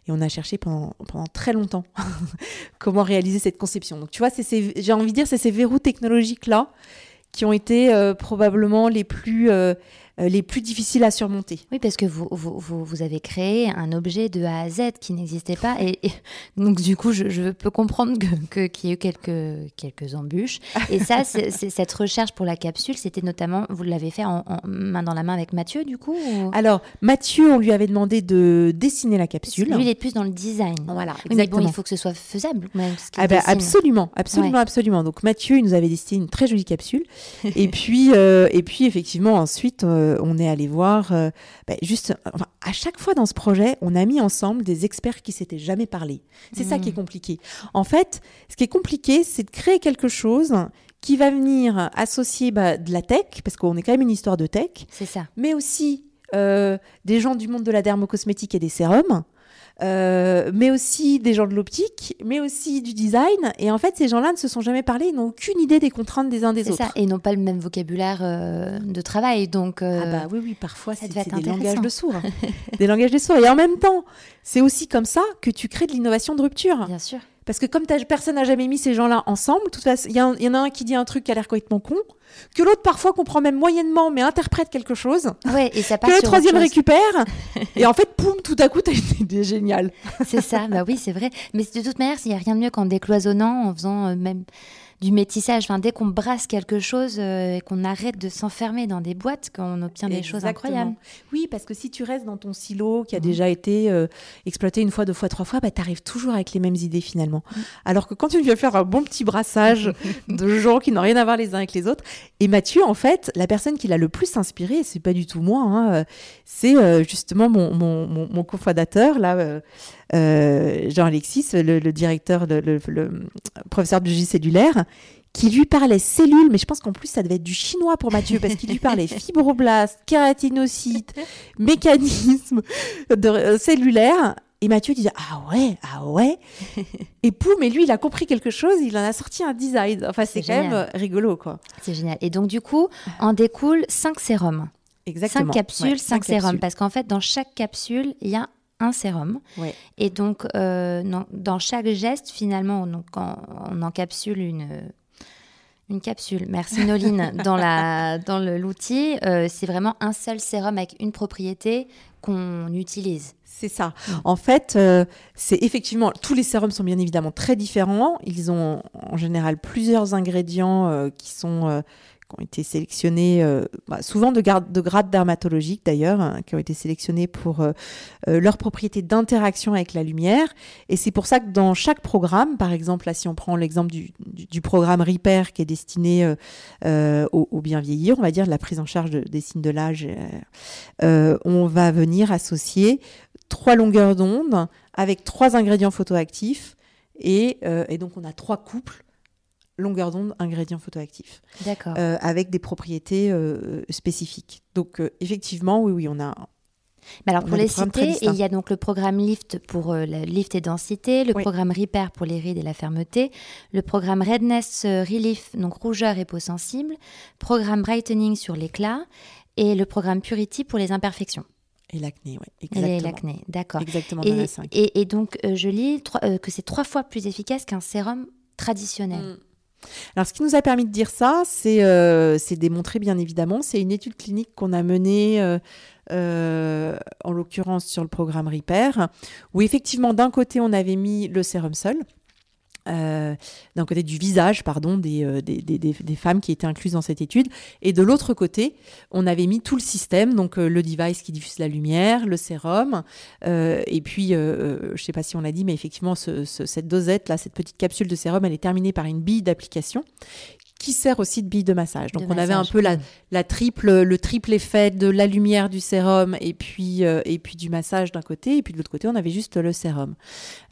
Et on a cherché pendant, très longtemps comment réaliser cette conception. Donc tu vois, j'ai envie de dire, c'est ces verrous technologiques-là qui ont été euh, probablement les plus, euh, les plus difficiles à surmonter. Oui, parce que vous, vous, vous, vous avez créé un objet de A à Z qui n'existait pas. Et, et donc, du coup, je, je peux comprendre que- que- qu'il y ait eu quelques, quelques embûches. Et ça, c'est, cette recherche pour la capsule, c'était notamment, vous l'avez fait en, en main dans la main avec Mathieu, du coup ou- Alors, Mathieu, on lui avait demandé de dessiner la capsule. Lui, il est plus dans le design. Voilà, Oui, mais bon, exactement. il faut que ce soit faisable. Même, ce qu'il Ah bah, absolument, absolument, Ouais. absolument. Donc Mathieu, il nous avait dessiné une très jolie capsule. et puis, euh, et puis effectivement, ensuite, euh, on est allé voir. euh, bah, juste, enfin, à chaque fois dans ce projet, on a mis ensemble des experts qui s'étaient jamais parlé. C'est ça qui est compliqué. En fait, ce qui est compliqué, c'est de créer quelque chose qui va venir associer bah, de la tech, parce qu'on est quand même une histoire de tech, C'est ça. mais aussi euh, des gens du monde de la dermocosmétique et des sérums, euh, mais aussi des gens de l'optique, mais aussi du design. Et en fait, ces gens-là ne se sont jamais parlé, ils n'ont aucune idée des contraintes des uns des autres. ça. Et ils n'ont pas le même vocabulaire euh, de travail. Donc, euh, Ah bah oui, oui, parfois ça c'est des langages de sourds. hein. des langages de sourds. Et en même temps, c'est aussi comme ça que tu crées de l'innovation de rupture. bien sûr. Parce que comme personne n'a jamais mis ces gens-là ensemble, de toute façon, il y, en a un qui dit un truc qui a l'air complètement con, que l'autre parfois comprend même moyennement, mais interprète quelque chose, Ouais, et ça que le troisième récupère, et en fait, poum, tout à coup, t'as une idée géniale. C'est ça, bah oui, c'est vrai. Mais de toute manière, il n'y a rien de mieux qu'en décloisonnant, en faisant euh, même du métissage. Enfin, dès qu'on brasse quelque chose euh, et qu'on arrête de s'enfermer dans des boîtes, qu'on obtient des choses incroyables. Oui, parce que si tu restes dans ton silo qui a Mhm. déjà été euh, exploité une fois, deux fois, trois fois, bah, tu arrives toujours avec les mêmes idées finalement. Mhm. Alors que quand tu viens faire un bon petit brassage de gens qui n'ont rien à voir les uns avec les autres, et Mathieu, en fait, la personne qui l'a le plus inspiré, c'est pas du tout moi, hein, euh, c'est euh, justement mon, mon, mon, mon cofondateur, là, Jean-Alexis, le, le directeur, le, le- le professeur de biologie cellulaire, qui lui parlait cellules, mais je pense qu'en plus ça devait être du chinois pour Mathieu, parce qu'il lui parlait fibroblastes, kératinocytes, mécanismes de, euh, cellulaires. Et Mathieu disait Ah ouais, ah ouais. et poum, et lui, il a compris quelque chose, il en a sorti un design. Enfin, c'est quand même génial. euh, rigolo, quoi. C'est génial. Et donc, du coup, en découle cinq sérums. Exactement. Cinq capsules, Ouais, cinq cinq sérums. Parce qu'en fait, dans chaque capsule, il y a un sérum. Ouais. Et donc, euh, dans, dans chaque geste, finalement, quand on encapsule une, une capsule, merci Noline, dans la- dans l'outil, euh, c'est vraiment un seul sérum avec une propriété qu'on utilise. C'est ça. Mm. En fait, euh, c'est effectivement tous les sérums sont bien évidemment très différents. Ils ont en général plusieurs ingrédients euh, qui sont euh, qui ont été sélectionnés, euh, bah, souvent de, garde- de grades dermatologiques d'ailleurs, hein, qui ont été sélectionnés pour euh, euh, leur propriété d'interaction avec la lumière. Et c'est pour ça que dans chaque programme, par exemple, là, si on prend l'exemple du, programme Repair qui est destiné au, bien vieillir, on va dire la prise en charge de- des signes de l'âge, on va venir associer trois longueurs d'onde avec trois ingrédients photoactifs. Et donc, on a trois couples longueur d'onde, ingrédients photoactifs, D'accord. euh, avec des propriétés euh, spécifiques. Donc, euh, effectivement, oui, oui, on a. Mais alors pour les citer, il y a donc le programme Lift pour le lift et densité, le Oui. programme Repair pour les rides et la fermeté, le programme Redness Relief, donc rougeur et peau sensible, programme Brightening sur l'éclat et le programme Purity pour les imperfections Et l'acné, oui. et Exactement. les- l'acné. D'accord. Exactement, Et, et- et donc je lis que c'est trois fois plus efficace qu'un sérum traditionnel. Mm. Alors, ce qui nous a permis de dire ça, c'est euh, démontré, bien évidemment. C'est une étude clinique qu'on a menée, euh, euh, en l'occurrence sur le programme Repair, où effectivement, d'un côté, on avait mis le sérum seul. Euh, d'un côté du visage, pardon, des, euh, des, des- des- des femmes qui étaient incluses dans cette étude. Et de l'autre côté, on avait mis tout le système, donc euh, le device qui diffuse la lumière, le sérum, et puis, je ne sais pas si on l'a dit, mais effectivement, ce- ce- cette dosette, là, cette petite capsule de sérum, elle est terminée par une bille d'application qui sert aussi de bille de massage. Donc De on avait un peu la, la triple, le triple effet de la lumière du sérum et puis, euh, et puis du massage d'un côté, et puis de l'autre côté on avait juste le sérum.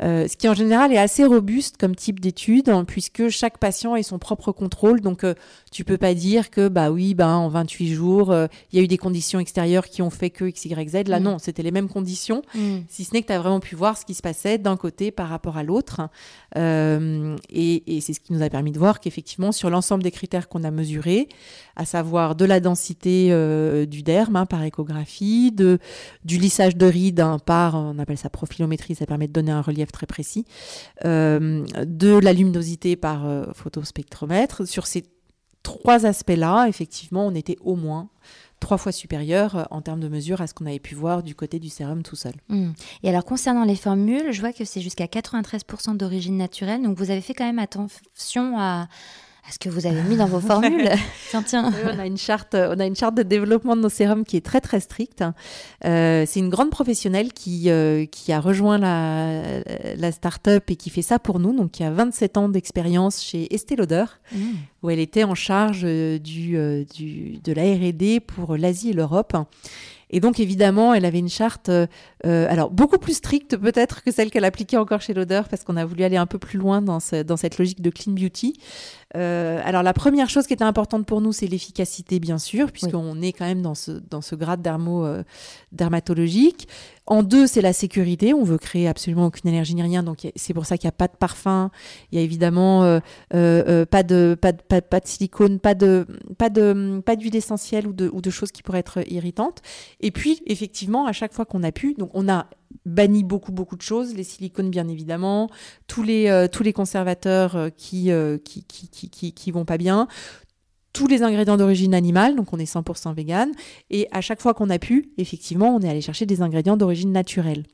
Euh, ce qui en général est assez robuste comme type d'étude, hein, puisque chaque patient a son propre contrôle. Donc euh, tu peux pas dire que bah oui, bah, en 28 jours, euh, il y a eu des conditions extérieures qui ont fait que X, Y, Z. Là Mm. non, c'était les mêmes conditions Mm. si ce n'est que tu as vraiment pu voir ce qui se passait d'un côté par rapport à l'autre. Et et c'est ce qui nous a permis de voir qu'effectivement, sur l'ensemble des critères qu'on a mesurés, à savoir de la densité euh, du derme hein, par échographie, de, du lissage de rides hein, par, on appelle ça profilométrie, ça permet de donner un relief très précis, euh, de la luminosité par euh, photospectromètre, sur ces trois aspects-là, effectivement, on était au moins trois fois supérieur en termes de mesure à ce qu'on avait pu voir du côté du sérum tout seul. Mm. Et alors concernant les formules, je vois que c'est jusqu'à 93% d'origine naturelle. Donc vous avez fait quand même attention à, à ce que vous avez mis dans vos formules. tiens, tiens. Oui, on a une charte, on a une charte de développement de nos sérums qui est très très stricte. Euh, c'est une grande professionnelle qui euh, qui a rejoint la la start-up et qui fait ça pour nous, donc qui a 27 ans d'expérience chez Estée Lauder, Mm. où elle était en charge euh, du, du de la R&D pour l'Asie et l'Europe. Et donc évidemment, elle avait une charte, euh, alors beaucoup plus stricte peut-être que celle qu'elle appliquait encore chez Lauder, parce qu'on a voulu aller un peu plus loin dans, ce- dans cette logique de clean beauty. Euh, alors la première chose qui était importante pour nous, c'est l'efficacité, bien sûr, puisqu'on est quand même dans ce, dans ce grade dermo, euh, dermatologique. En deux, c'est la sécurité. On veut créer absolument aucune allergie ni rien, donc c'est pour ça qu'il n'y a pas de parfum. Il y a évidemment euh, pas de pas de, pas, pas de silicone, pas de pas de pas d'huile essentielle ou de ou de choses qui pourraient être irritantes. Et puis effectivement, à chaque fois qu'on a pu, donc on a banni beaucoup beaucoup de choses, les silicones bien évidemment, tous les euh, tous les conservateurs euh, qui, euh, qui, qui qui qui vont pas bien, tous les ingrédients d'origine animale, donc on est 100% vegan, et à chaque fois qu'on a pu, effectivement, on est allé chercher des ingrédients d'origine naturelle.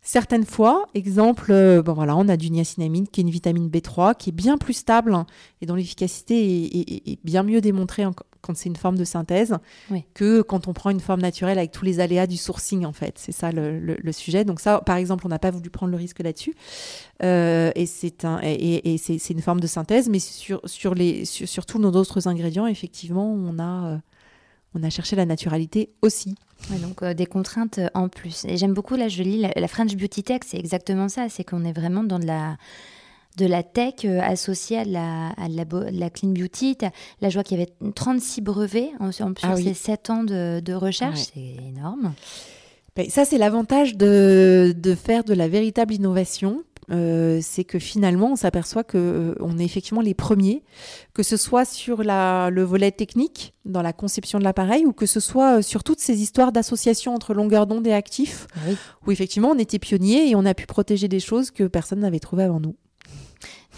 Certaines fois, exemple, euh, bon on a du niacinamide qui est une vitamine B3 qui est bien plus stable hein, et dont l'efficacité est, bien mieux démontrée en- quand c'est une forme de synthèse Oui. que quand on prend une forme naturelle avec tous les aléas du sourcing en fait. C'est ça le, le- le sujet. Donc ça, par exemple, on n'a pas voulu prendre le risque là-dessus. Euh, et c'est un, et, c'est, c'est une forme de synthèse, mais sur, sur, les, sur, sur tous nos autres ingrédients, effectivement, on a, euh, on a cherché la naturalité aussi. Ouais, donc euh, des contraintes en plus. Et j'aime beaucoup, là je lis la, la French Beauty Tech, c'est exactement ça, c'est qu'on est vraiment dans de la, de la tech euh, associée à de la, à de la, bo- de la clean beauty. Là je vois qu'il y avait 36 brevets en, en- sur Ah oui. ces 7 ans de, de recherche, Ouais. c'est énorme. Ben, ça, c'est l'avantage de, de faire de la véritable innovation. Euh, c'est que finalement, on s'aperçoit que euh, on est effectivement les premiers, que ce soit sur la, le volet technique, dans la conception de l'appareil, ou que ce soit euh, sur toutes ces histoires d'association entre longueur d'onde et actif, Oui. où effectivement on était pionniers et on a pu protéger des choses que personne n'avait trouvées avant nous.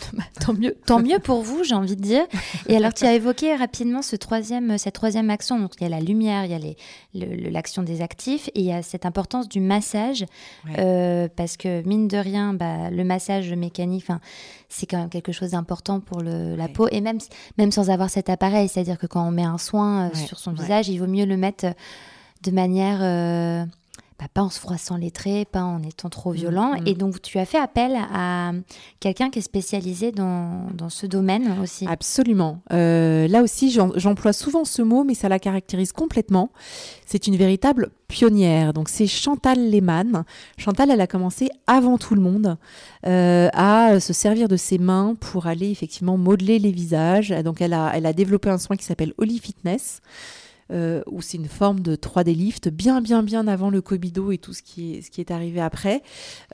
Tant mieux, tant mieux pour vous, j'ai envie de dire. Et alors, tu as évoqué rapidement ce troisième, cette troisième action. Donc, il y a la lumière, il y a l'action des actifs et il y a cette importance du massage. Ouais. Euh, parce que, mine de rien, bah, le massage mécanique, c'est quand même quelque chose d'important pour le- la Ouais. peau. Et même, même sans avoir cet appareil, c'est-à-dire que quand on met un soin euh, Ouais, sur son visage, il vaut mieux le mettre euh, de manière. euh, bah, pas en se froissant les traits, pas en étant trop violent. mm. Et donc, tu as fait appel à quelqu'un qui est spécialisé dans, dans ce domaine aussi. Absolument. Euh, là aussi, j'emploie souvent ce mot, mais ça la caractérise complètement. C'est une véritable pionnière. Donc, c'est Chantal Lehmann. Chantal, elle a commencé avant tout le monde euh, à se servir de ses mains pour aller effectivement modeler les visages. Donc, elle a, elle a développé un soin qui s'appelle Holy Fitness. Euh, où c'est une forme de 3D lift bien bien bien avant le Cobido et tout ce qui est, ce qui est arrivé après.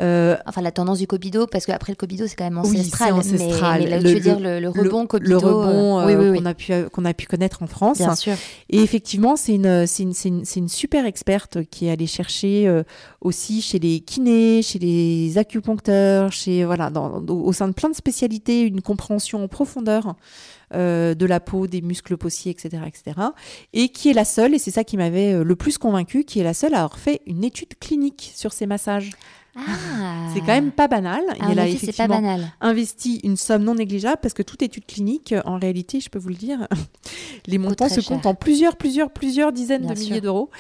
Euh, Enfin, la tendance du Cobido, parce qu'après le Cobido, c'est quand même Oui, ancestral. c'est ancestral. Mais, mais là, Le- tu veux dire le- le, le rebond Cobido. le rebond euh, oui, euh, oui, oui. qu'on a pu qu'on a pu connaître en France. Bien sûr. Et effectivement, c'est une, une, une, une super experte qui est allée chercher aussi chez les kinés, chez les acupuncteurs, chez, voilà, dans, au sein de plein de spécialités, une compréhension en profondeur euh, de la peau, des muscles possiers, etc., etc. Et qui est la seule, et c'est ça qui m'avait euh, le plus convaincu, qui est la seule à avoir fait une étude clinique sur ces massages. Ah. C'est quand même pas banal. Ah, elle a effet, c'est pas effectivement banal. investi une somme non négligeable parce que toute étude clinique, euh, en réalité, je peux vous le dire, les montants se comptent cher. en plusieurs, plusieurs, plusieurs dizaines Bien de milliers d'euros,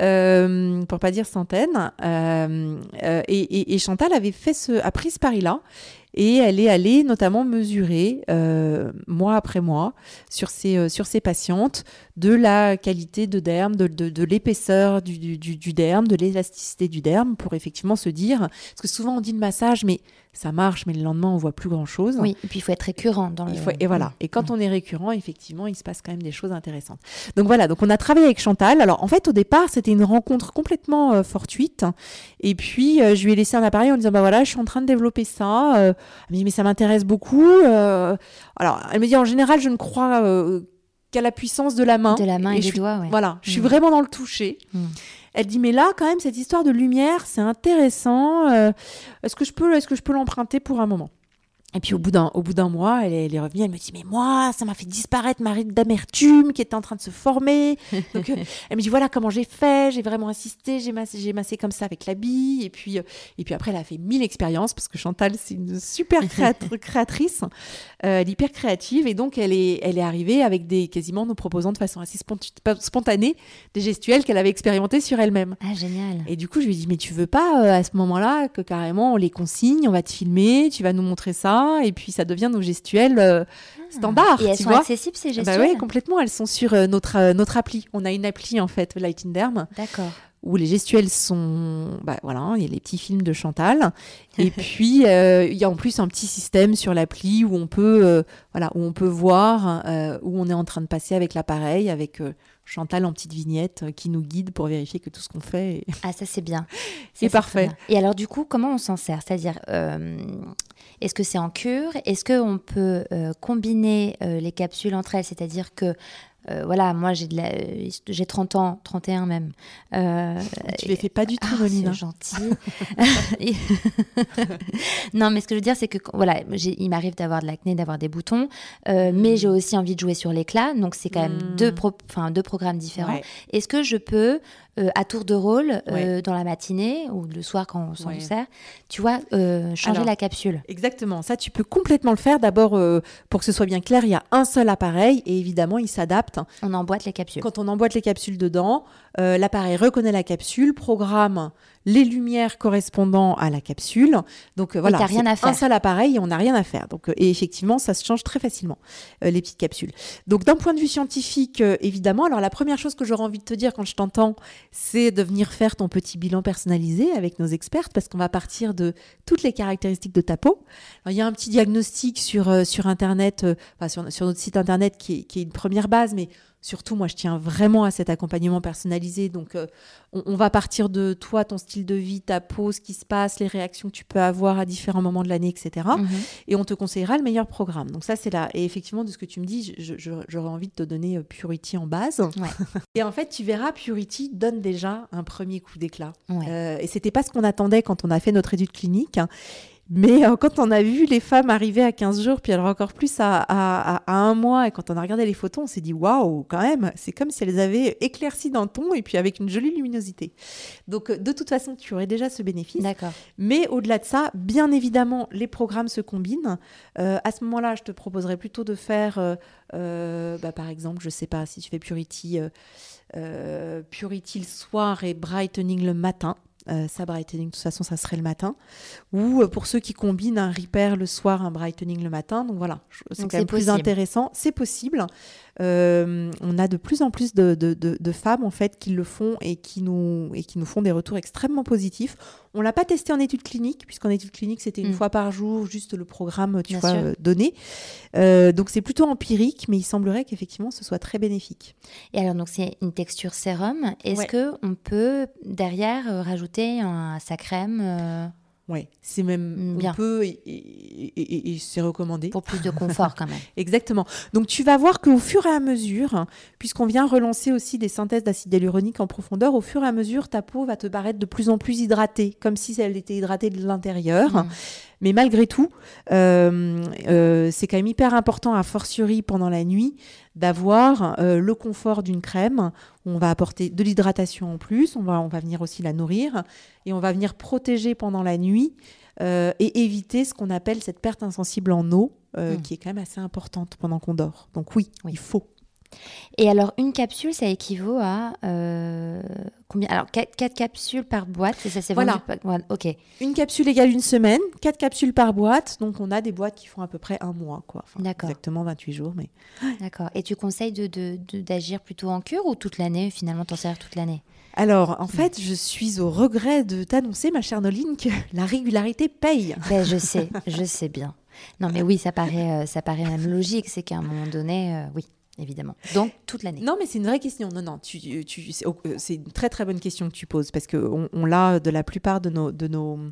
euh, pour pas dire centaines. Euh, et, et- et Chantal avait fait ce, a pris ce pari-là. Et elle est allée notamment mesurer, euh, mois après mois, sur ses, euh, patientes, de la qualité de derme, de, l'épaisseur du, du, du, derme, de l'élasticité du derme, pour effectivement se dire, parce que souvent on dit le massage, mais ça marche, mais le lendemain on voit plus grand chose. Oui, et puis il faut être récurrent dans il le. faut, et voilà. Et quand on est récurrent, effectivement, il se passe quand même des choses intéressantes. Donc voilà, donc on a travaillé avec Chantal. Alors en fait, au départ, c'était une rencontre complètement euh, fortuite. Et puis euh, je lui ai laissé un appareil en disant bah voilà, je suis en train de développer ça. Euh, elle me dit mais ça m'intéresse beaucoup. Alors elle me dit en général, je ne crois qu'à la puissance de la main. De la main et, je des suis- doigts, ouais. Voilà, je suis Mm. vraiment dans le toucher. Mm. Elle dit mais là quand même cette histoire de lumière c'est intéressant. euh, est-ce que je peux est-ce que je peux l'emprunter pour un moment? Et puis au bout d'un au bout d'un mois elle est, elle est revenue elle me dit mais moi ça m'a fait disparaître ma ride d'amertume qui était en train de se former. Donc euh, elle me dit voilà comment j'ai fait j'ai vraiment insisté j'ai massé j'ai massé comme ça avec la bille et puis euh, et puis après elle a fait mille expériences parce que Chantal c'est une super créat- créatrice euh, elle est hyper créative et donc elle est, elle est arrivée avec des quasiment nous proposant de façon assez spontanée des gestuels qu'elle avait expérimentés sur elle-même. Ah, génial. Et du coup, je lui ai dit, mais tu veux pas à ce moment-là que carrément on les consigne, on va te filmer, tu vas nous montrer ça, et puis ça devient nos gestuels euh, standards. Et elles tu sont vois accessibles, ces Bah gestuels ouais, complètement. Elles sont sur euh, notre, euh, notre appli. On a une appli en fait, Light in Derm, D'accord. où les gestuels sont, bah voilà, il y a les petits films de Chantal, et puis euh, il y a en plus un petit système sur l'appli où on peut, euh, voilà, où on peut voir euh, où on est en train de passer avec l'appareil, avec euh, Chantal en petite vignette euh, qui nous guide pour vérifier que tout ce qu'on fait. est- Ah, ça c'est bien. C'est parfait. bien. Et alors du coup, comment on s'en sert? C'est-à-dire, euh, est-ce que c'est en cure? Est-ce qu'on peut euh, combiner euh, les capsules entre elles? C'est-à-dire que, euh, voilà, moi j'ai de la- euh, j'ai 30 ans, 31 même. Euh, Tu les fais pas du tout, Ah, gentil. Non, mais ce que je veux dire, c'est que voilà, il m'arrive d'avoir de l'acné, d'avoir des boutons, euh, mais j'ai aussi envie de jouer sur l'éclat. Donc c'est quand même Mm. deux, pro- enfin, deux programmes différents. Ouais. Est-ce que je peux, euh, à tour de rôle, euh, Ouais. dans la matinée ou le soir quand on s'en Ouais. sert, tu vois, euh, changer Alors, la capsule? Exactement, ça tu peux complètement le faire. D'abord, pour que ce soit bien clair, il y a un seul appareil et évidemment il s'adapte. On emboîte les capsules. Quand on emboîte les capsules dedans, euh, l'appareil reconnaît la capsule, programme les lumières correspondant à la capsule. Donc euh, voilà, rien à faire. un seul appareil et on n'a rien à faire. Donc, euh, et effectivement, ça se change très facilement, euh, les petites capsules. Donc d'un point de vue scientifique, euh, évidemment, alors la première chose que j'aurais envie de te dire quand je t'entends, c'est de venir faire ton petit bilan personnalisé avec nos expertes parce qu'on va partir de toutes les caractéristiques de ta peau. Alors, il y a un petit diagnostic sur, euh, sur Internet, euh, enfin, sur, sur notre site Internet qui est, qui est une première base, mais surtout, moi, je tiens vraiment à cet accompagnement personnalisé. Donc, euh, on, on va partir de toi, ton style de vie, ta peau, ce qui se passe, les réactions que tu peux avoir à différents moments de l'année, etc. Mhm. Et on te conseillera le meilleur programme. Donc, ça, c'est là. Et effectivement, de ce que tu me dis, j'aurais envie de te donner euh, Purity en base. Et en fait, tu verras, Purity donne déjà un premier coup d'éclat. Ouais. Euh, et c'était pas ce qu'on attendait quand on a fait notre étude clinique. Mais euh, quand on a vu les femmes arriver à 15 jours, puis alors encore plus à, à- à- à un mois, et quand on a regardé les photos, on s'est dit waouh, quand même, c'est comme si elles avaient éclairci d'un ton et puis avec une jolie luminosité. Donc euh, de toute façon, tu aurais déjà ce bénéfice. D'accord. Mais au-delà de ça, bien évidemment, les programmes se combinent. Euh, à ce moment-là, je te proposerais plutôt de faire, euh, bah, par exemple, je sais pas, si tu fais Purity, Purity le soir et Brightening le matin. Euh, ça, Brightening, de toute façon, ça serait le matin. Ou euh, pour ceux qui combinent un Repair le soir, un Brightening le matin. Donc voilà, c'est quand même plus intéressant. C'est possible. Euh, on a de plus en plus de, de- de- de femmes en fait qui le font et qui nous et qui nous font des retours extrêmement positifs. On l'a pas testé en étude clinique puisqu'en étude clinique c'était une Mm. fois par jour juste le programme tu Bien vois sûr. euh, donné. Euh, donc c'est plutôt empirique, mais il semblerait qu'effectivement ce soit très bénéfique. Et alors, donc, c'est une texture sérum. Est-ce Ouais. que on peut, derrière, rajouter un, sa crème euh, Ouais, c'est même Mm, Bien. on peut et, et- et- et c'est recommandé. pour plus de confort, quand même Exactement. Donc tu vas voir qu'au fur et à mesure, puisqu'on vient relancer aussi des synthèses d'acide hyaluronique en profondeur, au fur et à mesure, ta peau va te paraître de plus en plus hydratée, comme si elle était hydratée de l'intérieur. Mm. Mais malgré tout, euh, euh, c'est quand même hyper important, a fortiori pendant la nuit, d'avoir euh, le confort d'une crème. On va apporter de l'hydratation en plus, on va, on va venir aussi la nourrir et on va venir protéger pendant la nuit euh, et éviter ce qu'on appelle cette perte insensible en eau, euh, Mm. qui est quand même assez importante pendant qu'on dort. Donc oui, Oui. il faut. Et alors, une capsule, ça équivaut à euh, combien? Alors, 4, capsules par boîte, et ça c'est Voilà. vendu Ok. Une capsule égale une semaine, quatre capsules par boîte. Donc, on a des boîtes qui font à peu près un mois, quoi. Enfin, D'accord. Exactement 28 jours, mais D'accord. Et tu conseilles de, de- de- d'agir plutôt en cure ou toute l'année Finalement, t'en sers toute l'année? Alors, en fait, je suis au regret de t'annoncer, ma chère Noline, que la régularité paye. Ben, Je sais, je sais bien. Non, mais oui, ça paraît, euh, ça paraît même logique. C'est qu'à un moment donné, euh, oui, évidemment. Donc, toute l'année. Non, mais c'est une vraie question. Non, non, tu, tu- c'est oh, euh, c'est une très très bonne question que tu poses parce qu'on on, l'a de la plupart de nos, de nos, euh,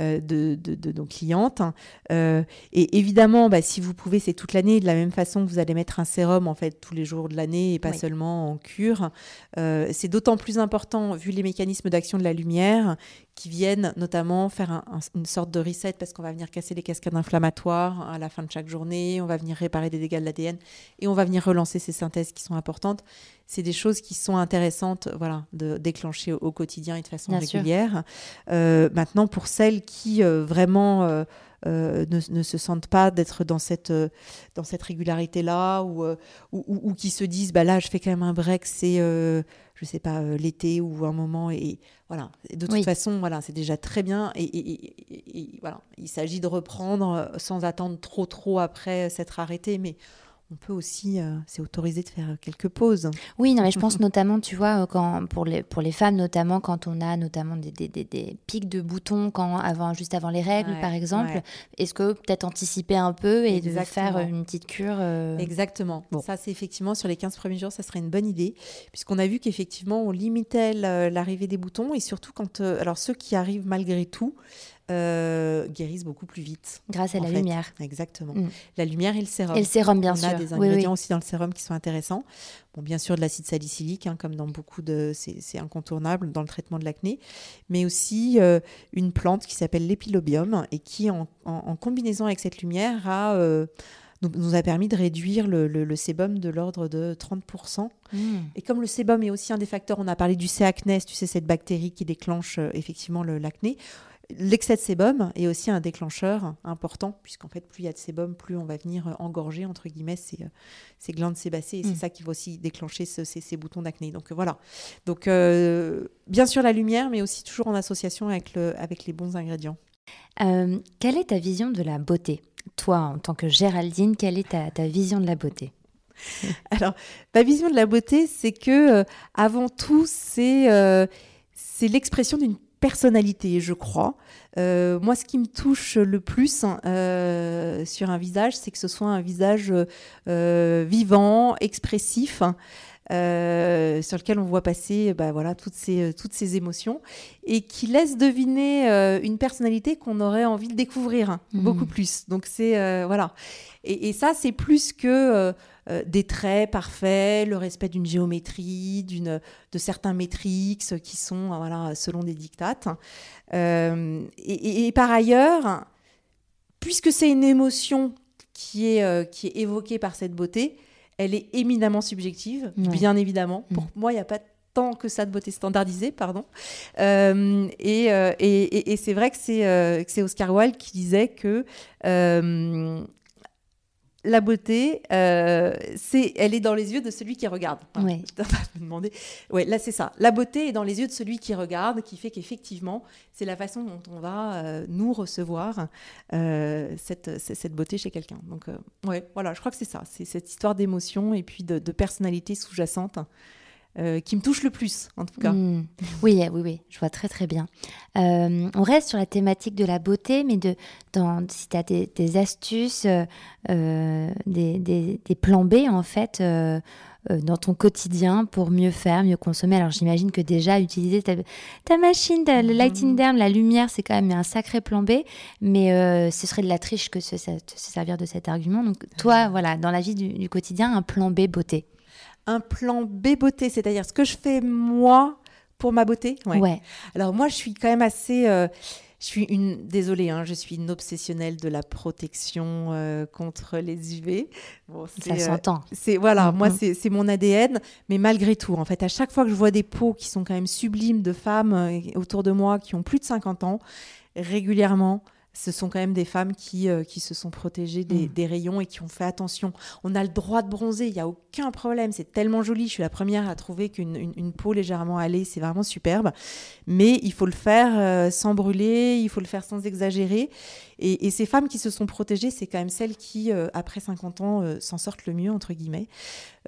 de, de- de nos clientes. hein. Euh, et évidemment, bah, si vous pouvez, c'est toute l'année. De la même façon que vous allez mettre un sérum en fait tous les jours de l'année et pas Oui. seulement en cure. Euh, c'est d'autant plus important vu les mécanismes d'action de la lumière qui viennent notamment faire un- un- une sorte de reset parce qu'on va venir casser les cascades inflammatoires à la fin de chaque journée, on va venir réparer des dégâts de l'ADN et on va venir relancer ces synthèses qui sont importantes. C'est des choses qui sont intéressantes voilà, de déclencher au, au quotidien et de façon Bien régulière. Euh, maintenant, pour celles qui euh, vraiment euh, ne, ne se sentent pas d'être dans cette, dans cette régularité-là ou, ou, ou- ou qui se disent bah là, je fais quand même un break, c'est, je sais pas, euh, l'été ou un moment. Et, voilà. Et de toute Oui. façon, voilà, c'est déjà très bien. Et, voilà, il s'agit de reprendre sans attendre trop, trop après s'être arrêté. Mais on peut aussi, euh, c'est autorisé de faire quelques pauses. Oui, non, mais je pense notamment, tu vois, euh, quand, pour, les, pour les femmes, notamment quand on a notamment des, des, des, des pics de boutons quand, avant, juste avant les règles, Ouais, par exemple. ouais. Est-ce que peut-être anticiper un peu et de faire une petite cure euh, Exactement. Bon. Ça, c'est effectivement sur les 15 premiers jours, ça serait une bonne idée, puisqu'on a vu qu'effectivement, on limitait l'arrivée des boutons, et surtout quand, euh, alors ceux qui arrivent malgré tout, euh, guérissent beaucoup plus vite. grâce à la fait. lumière Exactement. Mm. La lumière et le sérum. Et le sérum, bien on sûr. a des ingrédients oui. aussi dans le sérum qui sont intéressants. Bon, bien sûr, de l'acide salicylique, hein, comme dans beaucoup de. C'est incontournable dans le traitement de l'acné. Mais aussi euh, une plante qui s'appelle l'épilobium et qui, en, en- en combinaison avec cette lumière, a, euh, nous, a permis de réduire le, le- le sébum de l'ordre de 30%. Mm. Et comme le sébum est aussi un des facteurs, on a parlé du C. acnes, tu sais, cette bactérie qui déclenche euh, effectivement l'acné. L'excès de sébum est aussi un déclencheur important, puisqu'en fait, plus il y a de sébum, plus on va venir euh, engorger, entre guillemets, ces, euh, ces glandes sébacées. Et Mm. c'est ça qui va aussi déclencher ce- ces, ces boutons d'acné. Donc euh, voilà. Donc, euh, bien sûr, la lumière, mais aussi toujours en association avec, le, avec les bons ingrédients. Euh, quelle est ta vision de la beauté? Toi, en tant que Géraldine, quelle est ta, ta vision de la beauté? Alors, ma vision de la beauté, c'est que, euh, avant tout, c'est c'est l'expression d'une personnalité, je crois. Euh, moi, ce qui me touche le plus hein, euh, sur un visage, c'est que ce soit un visage euh, vivant, expressif. Euh, sur lequel on voit passer bah, voilà, toutes, ces, toutes ces émotions et qui laisse deviner euh, une personnalité qu'on aurait envie de découvrir hein, Mhm. beaucoup plus. Donc c'est euh, voilà. Et, et ça, c'est plus que euh, euh, des traits parfaits, le respect d'une géométrie, d'une, de certains métriques qui sont euh, voilà, selon des dictates. Euh, et, et- et par ailleurs, puisque c'est une émotion qui est, euh, qui est évoquée par cette beauté, elle est éminemment subjective, Ouais. bien évidemment. Pour Mm. moi, il n'y a pas tant que ça de beauté standardisée, pardon. Euh, et euh, et- c'est vrai que c'est euh, que c'est Oscar Wilde qui disait que la beauté, euh, c'est, elle est dans les yeux de celui qui regarde. Voilà. Ouais. Me demander. Ouais, là c'est ça. La beauté est dans les yeux de celui qui regarde, qui fait qu'effectivement, c'est la façon dont on va euh, nous recevoir euh, cette, cette, beauté chez quelqu'un. Donc, ouais, voilà, je crois que c'est ça. C'est cette histoire d'émotion et puis de, de personnalité sous-jacente euh, qui me touche le plus, en tout cas. Mm. Oui, euh, oui, oui, je vois très très bien. Euh, on reste sur la thématique de la beauté, mais de, dans, si tu as des, des astuces, euh, des, des- des plans B en fait, dans ton quotidien pour mieux faire, mieux consommer. Alors j'imagine que déjà utiliser ta, ta machine, ta- le lighting Mhm. down, la lumière, c'est quand même un sacré plan B, mais ce serait de la triche que se, se se servir de cet argument. Donc toi, voilà, dans la vie du, du quotidien, un plan B beauté. Un plan B beauté, c'est-à-dire ce que je fais moi pour ma beauté. Ouais. ouais. Alors moi, je suis quand même assez. euh, je suis une. Désolée, hein, je suis une obsessionnelle de la protection euh, contre les UV. Bon, ça c'est, euh, s'entend. c'est voilà, Mhm. moi c'est c'est mon ADN, mais malgré tout, en fait, à chaque fois que je vois des peaux qui sont quand même sublimes de femmes euh, autour de moi qui ont plus de 50 ans, régulièrement, ce sont quand même des femmes qui, euh, qui se sont protégées des, Mm. des rayons et qui ont fait attention. On a le droit de bronzer, il n'y a aucun problème, c'est tellement joli. Je suis la première à trouver qu'une une, une peau légèrement hâlée, c'est vraiment superbe. Mais il faut le faire euh, sans brûler, il faut le faire sans exagérer. Et, ces femmes qui se sont protégées, c'est quand même celles qui, euh, après 50 ans, euh, s'en sortent le mieux, entre guillemets.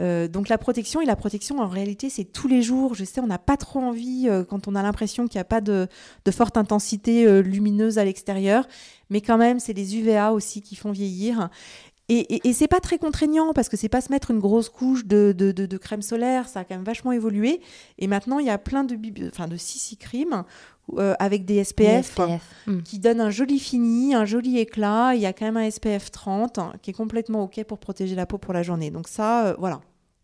Euh, donc la protection, et la protection, en réalité, c'est tous les jours. Je sais, on n'a pas trop envie, quand on a l'impression qu'il n'y a pas de, forte intensité lumineuse à l'extérieur. Mais quand même, c'est les UVA aussi qui font vieillir. Et, et, et c'est pas très contraignant parce que c'est pas se mettre une grosse couche de, crème solaire, ça a quand même vachement évolué. Et maintenant, il y a plein de, enfin, de CC cream euh, avec des SPF, SPF. Mm. qui donnent un joli fini, un joli éclat. Il y a quand même un SPF 30 hein, qui est complètement OK pour protéger la peau pour la journée. Donc ça, euh, voilà.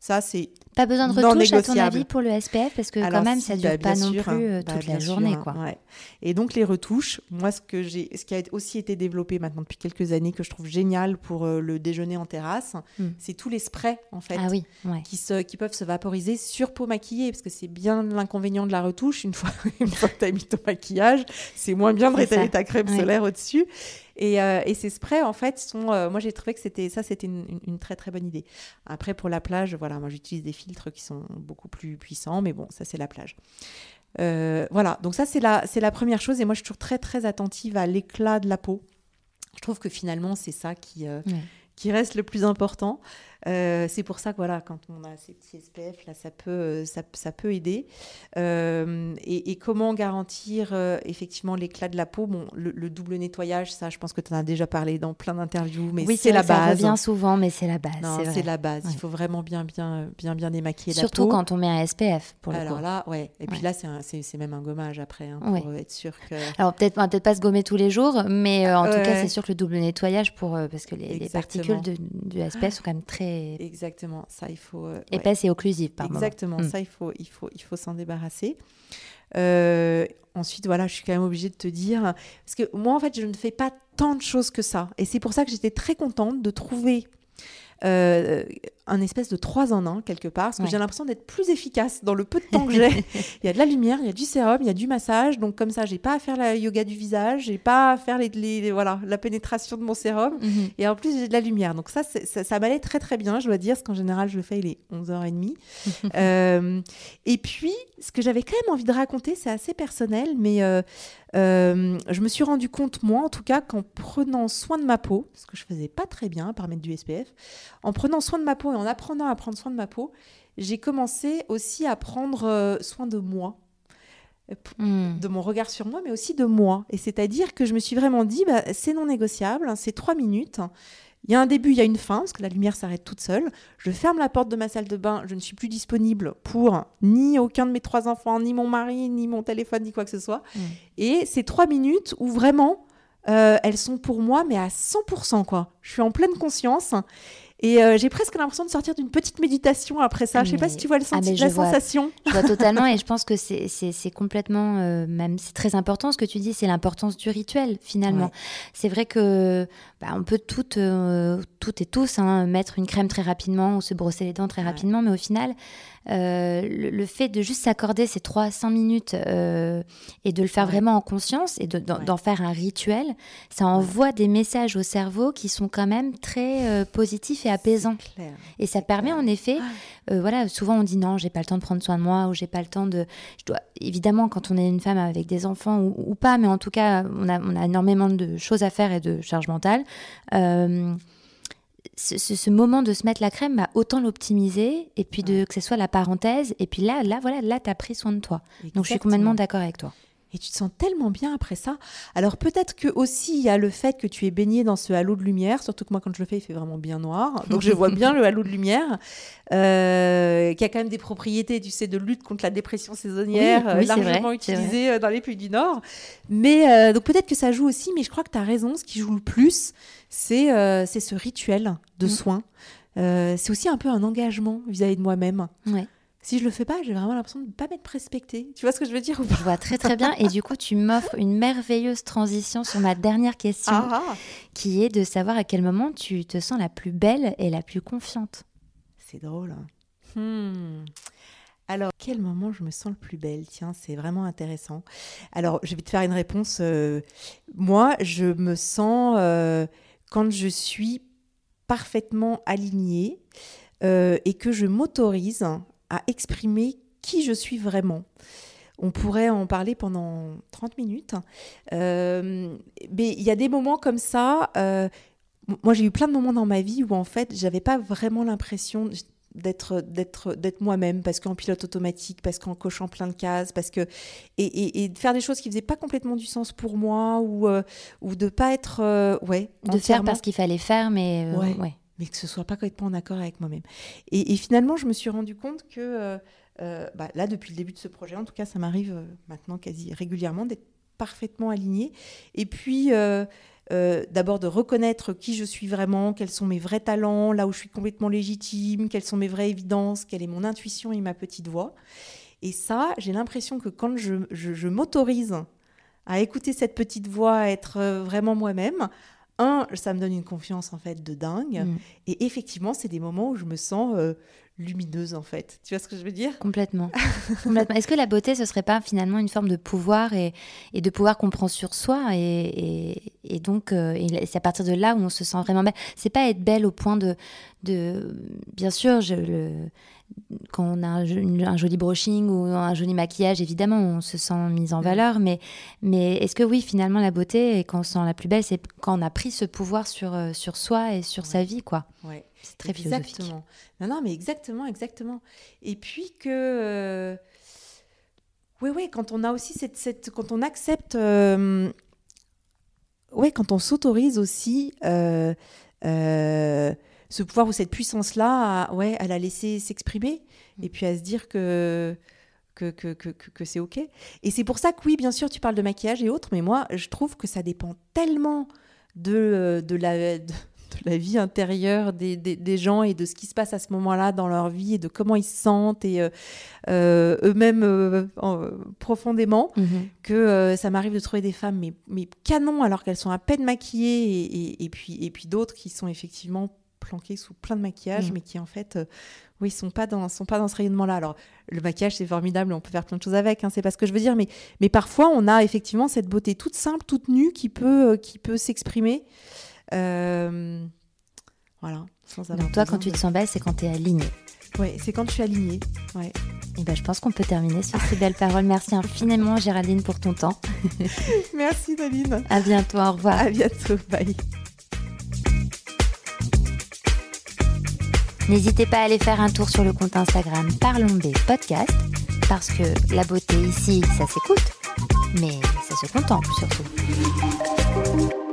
Ça, c'est Pas besoin de retouche à ton avis pour le SPF parce que Alors, quand même ça dure bah, pas non sûr, plus euh, bah, toute la bien journée sûr, quoi. ouais. Et donc les retouches, moi ce que j'ai, ce qui a aussi été développé maintenant depuis quelques années que je trouve génial pour euh, le déjeuner en terrasse, Mm. c'est tous les sprays en fait. Ah oui, ouais. Qui, se, qui peuvent se vaporiser sur peau maquillée, parce que c'est bien l'inconvénient de la retouche. Une fois, une fois que tu as mis ton maquillage, c'est moins bien de rétaler ça. ta crème Ouais. solaire au-dessus. Et, euh, et ces sprays, en fait, sont. euh, moi, j'ai trouvé que c'était ça, c'était une, une- une très très bonne idée. Après, pour la plage, voilà, moi j'utilise des filtres qui sont beaucoup plus puissants, mais bon, ça c'est la plage. Euh, voilà, donc ça c'est la, c'est la première chose. Et moi, je suis toujours très très attentive à l'éclat de la peau. Je trouve que finalement, c'est ça qui, Ouais. qui reste le plus important. Euh, c'est pour ça que voilà, quand on a ces petits SPF, là, ça peut, euh, ça, ça peut aider. Euh, et, et comment garantir euh, effectivement l'éclat de la peau? Bon, le, le double nettoyage, ça, je pense que tu en as déjà parlé dans plein d'interviews, mais oui, c'est la Ça base. revient souvent, mais c'est la base. C'est la base. Ouais. Il faut vraiment bien, bien, bien, bien démaquiller Surtout la peau. quand on met un SPF pour le Alors coup. là, ouais. Et puis Ouais. là, c'est un- c'est c'est même un gommage après, hein, pour Ouais. être sûr que. Alors peut-être peut-être pas se gommer tous les jours, mais en tout cas c'est sûr que le double nettoyage pour parce que les, particules de, du SPF sont quand même très Exactement. Ça, il faut. euh, ouais. épaisses et occlusives par. Exactement, Mm. ça il faut, il faut, il faut s'en débarrasser. Euh, ensuite, voilà, je suis quand même obligée de te dire, parce que moi en fait, je ne fais pas tant de choses que ça, et c'est pour ça que j'étais très contente de trouver euh, un espèce de 3 en 1 quelque part, parce que Ouais. j'ai l'impression d'être plus efficace dans le peu de temps que j'ai. il y a de la lumière, il y a du sérum, il y a du massage, donc comme ça, j'ai pas à faire la yoga du visage, j'ai pas à faire les, les- les- voilà, la pénétration de mon sérum. Mhm. Et en plus, j'ai de la lumière. Donc ça, ça, ça m'allait très très bien, je dois dire, parce qu'en général, je le fais, il est 11h30. Euh, et puis, ce que j'avais quand même envie de raconter, c'est assez personnel, mais euh, euh, je me suis rendu compte, moi en tout cas, qu'en prenant soin de ma peau, ce que je faisais pas très bien, par mettre du SPF, en prenant soin de ma peau et en apprenant à prendre soin de ma peau, j'ai commencé aussi à prendre euh, soin de moi Euh, p- Mm. de mon regard sur moi, mais aussi de moi. Et c'est-à-dire que je me suis vraiment dit, bah, c'est non négociable, hein, c'est trois minutes. Il y a un début, il y a une fin, parce que la lumière s'arrête toute seule. Je ferme la porte de ma salle de bain, je ne suis plus disponible pour ni aucun de mes trois enfants, ni mon mari, ni mon téléphone, ni quoi que ce soit. Mm. Et c'est trois minutes où vraiment, euh, elles sont pour moi, mais à 100%, quoi. Je suis en pleine conscience. Et euh, j'ai presque l'impression de sortir d'une petite méditation après ça. Ah, je sais pas si tu vois le ah, senti- je la vois. sensation. Je vois totalement et je pense que c'est- complètement, euh, même c'est très important ce que tu dis, c'est l'importance du rituel finalement. Ouais. C'est vrai que bah, on peut toutes, euh, toutes et tous hein, mettre une crème très rapidement ou se brosser les dents très Ouais. rapidement, mais au final, le, le fait de juste s'accorder ces 3-5 minutes euh, et de le faire Ouais. vraiment en conscience et de- d'en Ouais. faire un rituel, ça envoie des messages au cerveau qui sont quand même très euh, positifs et apaisants. Et ça permet en effet, euh, voilà, souvent on dit non, j'ai pas le temps de prendre soin de moi ou j'ai pas le temps de. Je dois évidemment quand on est une femme avec des enfants ou, ou pas, mais en tout cas on a, on a énormément de choses à faire et de charge mentale. Euh, ce, ce- ce moment de se mettre la crème, bah, autant l'optimiser et puis de que ce soit la parenthèse. Et puis là, là voilà, là t'as pris soin de toi. Donc je suis complètement d'accord avec toi. Et tu te sens tellement bien après ça. Alors peut-être que aussi il y a le fait que tu es baigné dans ce halo de lumière, surtout que moi quand je le fais il fait vraiment bien noir, donc je vois bien le halo de lumière, euh, qui a quand même des propriétés, tu sais, de lutte contre la dépression saisonnière, Oui, euh, oui, largement vrai, utilisée euh, dans les pays du Nord. Mais euh, donc peut-être que ça joue aussi, mais je crois que tu as raison, ce qui joue le plus, c'est euh, c'est ce rituel de Mm. soins. C'est aussi un peu un engagement vis-à-vis de moi-même. Ouais. Si je le fais pas, j'ai vraiment l'impression de ne pas m'être respectée. Tu vois ce que je veux dire ou pas Je vois très très bien. Et du coup, tu m'offres une merveilleuse transition sur ma dernière question. Ah, ah. qui est de savoir à quel moment tu te sens la plus belle et la plus confiante. C'est drôle. hein. Hmm. Alors, quel moment je me sens le plus belle? Tiens, c'est vraiment intéressant. Alors, je vais te faire une réponse. euh, moi, je me sens euh, quand je suis parfaitement alignée euh, et que je m'autorise à exprimer qui je suis vraiment. On pourrait en parler pendant 30 minutes. Euh, mais il y a des moments comme ça. euh, moi, j'ai eu plein de moments dans ma vie où, en fait, j'avais pas vraiment l'impression d'être d'être d'être moi-même parce qu'en pilote automatique parce qu'en cochant plein de cases parce que et, et, et de faire des choses qui faisaient pas complètement du sens pour moi ou euh, ou de pas être euh, ouais De faire parce qu'il fallait faire, mais Ouais. ouais. Mais que ce soit pas complètement en accord avec moi-même. Et, finalement, je me suis rendu compte que euh, euh, bah, là, depuis le début de ce projet, en tout cas, ça m'arrive euh, maintenant quasi régulièrement d'être parfaitement alignée. Et puis, d'abord de reconnaître qui je suis vraiment, quels sont mes vrais talents, là où je suis complètement légitime, quelles sont mes vraies évidences, quelle est mon intuition et ma petite voix. Et ça, j'ai l'impression que quand je, m'autorise à écouter cette petite voix, à être vraiment moi-même, un, ça me donne une confiance en fait de dingue. Mm. Et effectivement, c'est des moments où je me sens euh, lumineuse en fait. Tu vois ce que je veux dire? Complètement. Complètement. Est-ce que la beauté, ce serait pas finalement une forme de pouvoir et, et de pouvoir qu'on prend sur soi et, et, et donc euh, c'est à partir de là où on se sent vraiment belle? C'est pas être belle au point de, de bien sûr, je, le, quand on a un, joli brushing ou un joli maquillage, évidemment, on se sent mise en Mm. valeur. Mais, mais est-ce que oui, finalement, la beauté, et quand on se sent la plus belle, c'est quand on a pris ce pouvoir sur, euh, sur soi et sur sa vie, quoi? Ouais. C'est très philosophique. Exactement. Non, non, mais exactement, exactement. Et puis que. euh, Oui, oui, quand on a aussi cette. cette- quand on accepte. euh, Ouais, quand on s'autorise aussi euh, euh, ce pouvoir ou cette puissance-là à, ouais, à la laisser s'exprimer et puis à se dire que. Que, que, que, que- c'est OK. Et c'est pour ça que, oui, bien sûr, tu parles de maquillage et autres, mais moi, je trouve que ça dépend tellement de, de, la, de, de la vie intérieure des, des, des gens et de ce qui se passe à ce moment-là dans leur vie et de comment ils se sentent et euh, euh, eux-mêmes euh, en- profondément Mhm. que euh, ça m'arrive de trouver des femmes mais, mais canons alors qu'elles sont à peine maquillées et, et, et puis, et puis d'autres qui sont effectivement planquées sous plein de maquillage Mm. mais qui en fait euh, oui sont pas dans sont pas dans ce rayonnement là alors le maquillage c'est formidable on peut faire plein de choses avec hein, c'est pas ce que je veux dire mais mais parfois on a effectivement cette beauté toute simple toute nue qui peut euh, qui peut s'exprimer euh, voilà sans avoir Donc toi, quand tu te sens belle, c'est quand tu es alignée. ouais c'est quand je suis alignée ouais Et ben, je pense qu'on peut terminer sur ces belles paroles. Merci infiniment, Géraldine, pour ton temps. merci Daline À bientôt, au revoir. à bientôt bye N'hésitez pas à aller faire un tour sur le compte Instagram Parlons B Podcast, parce que la beauté ici, ça s'écoute, mais ça se contemple surtout.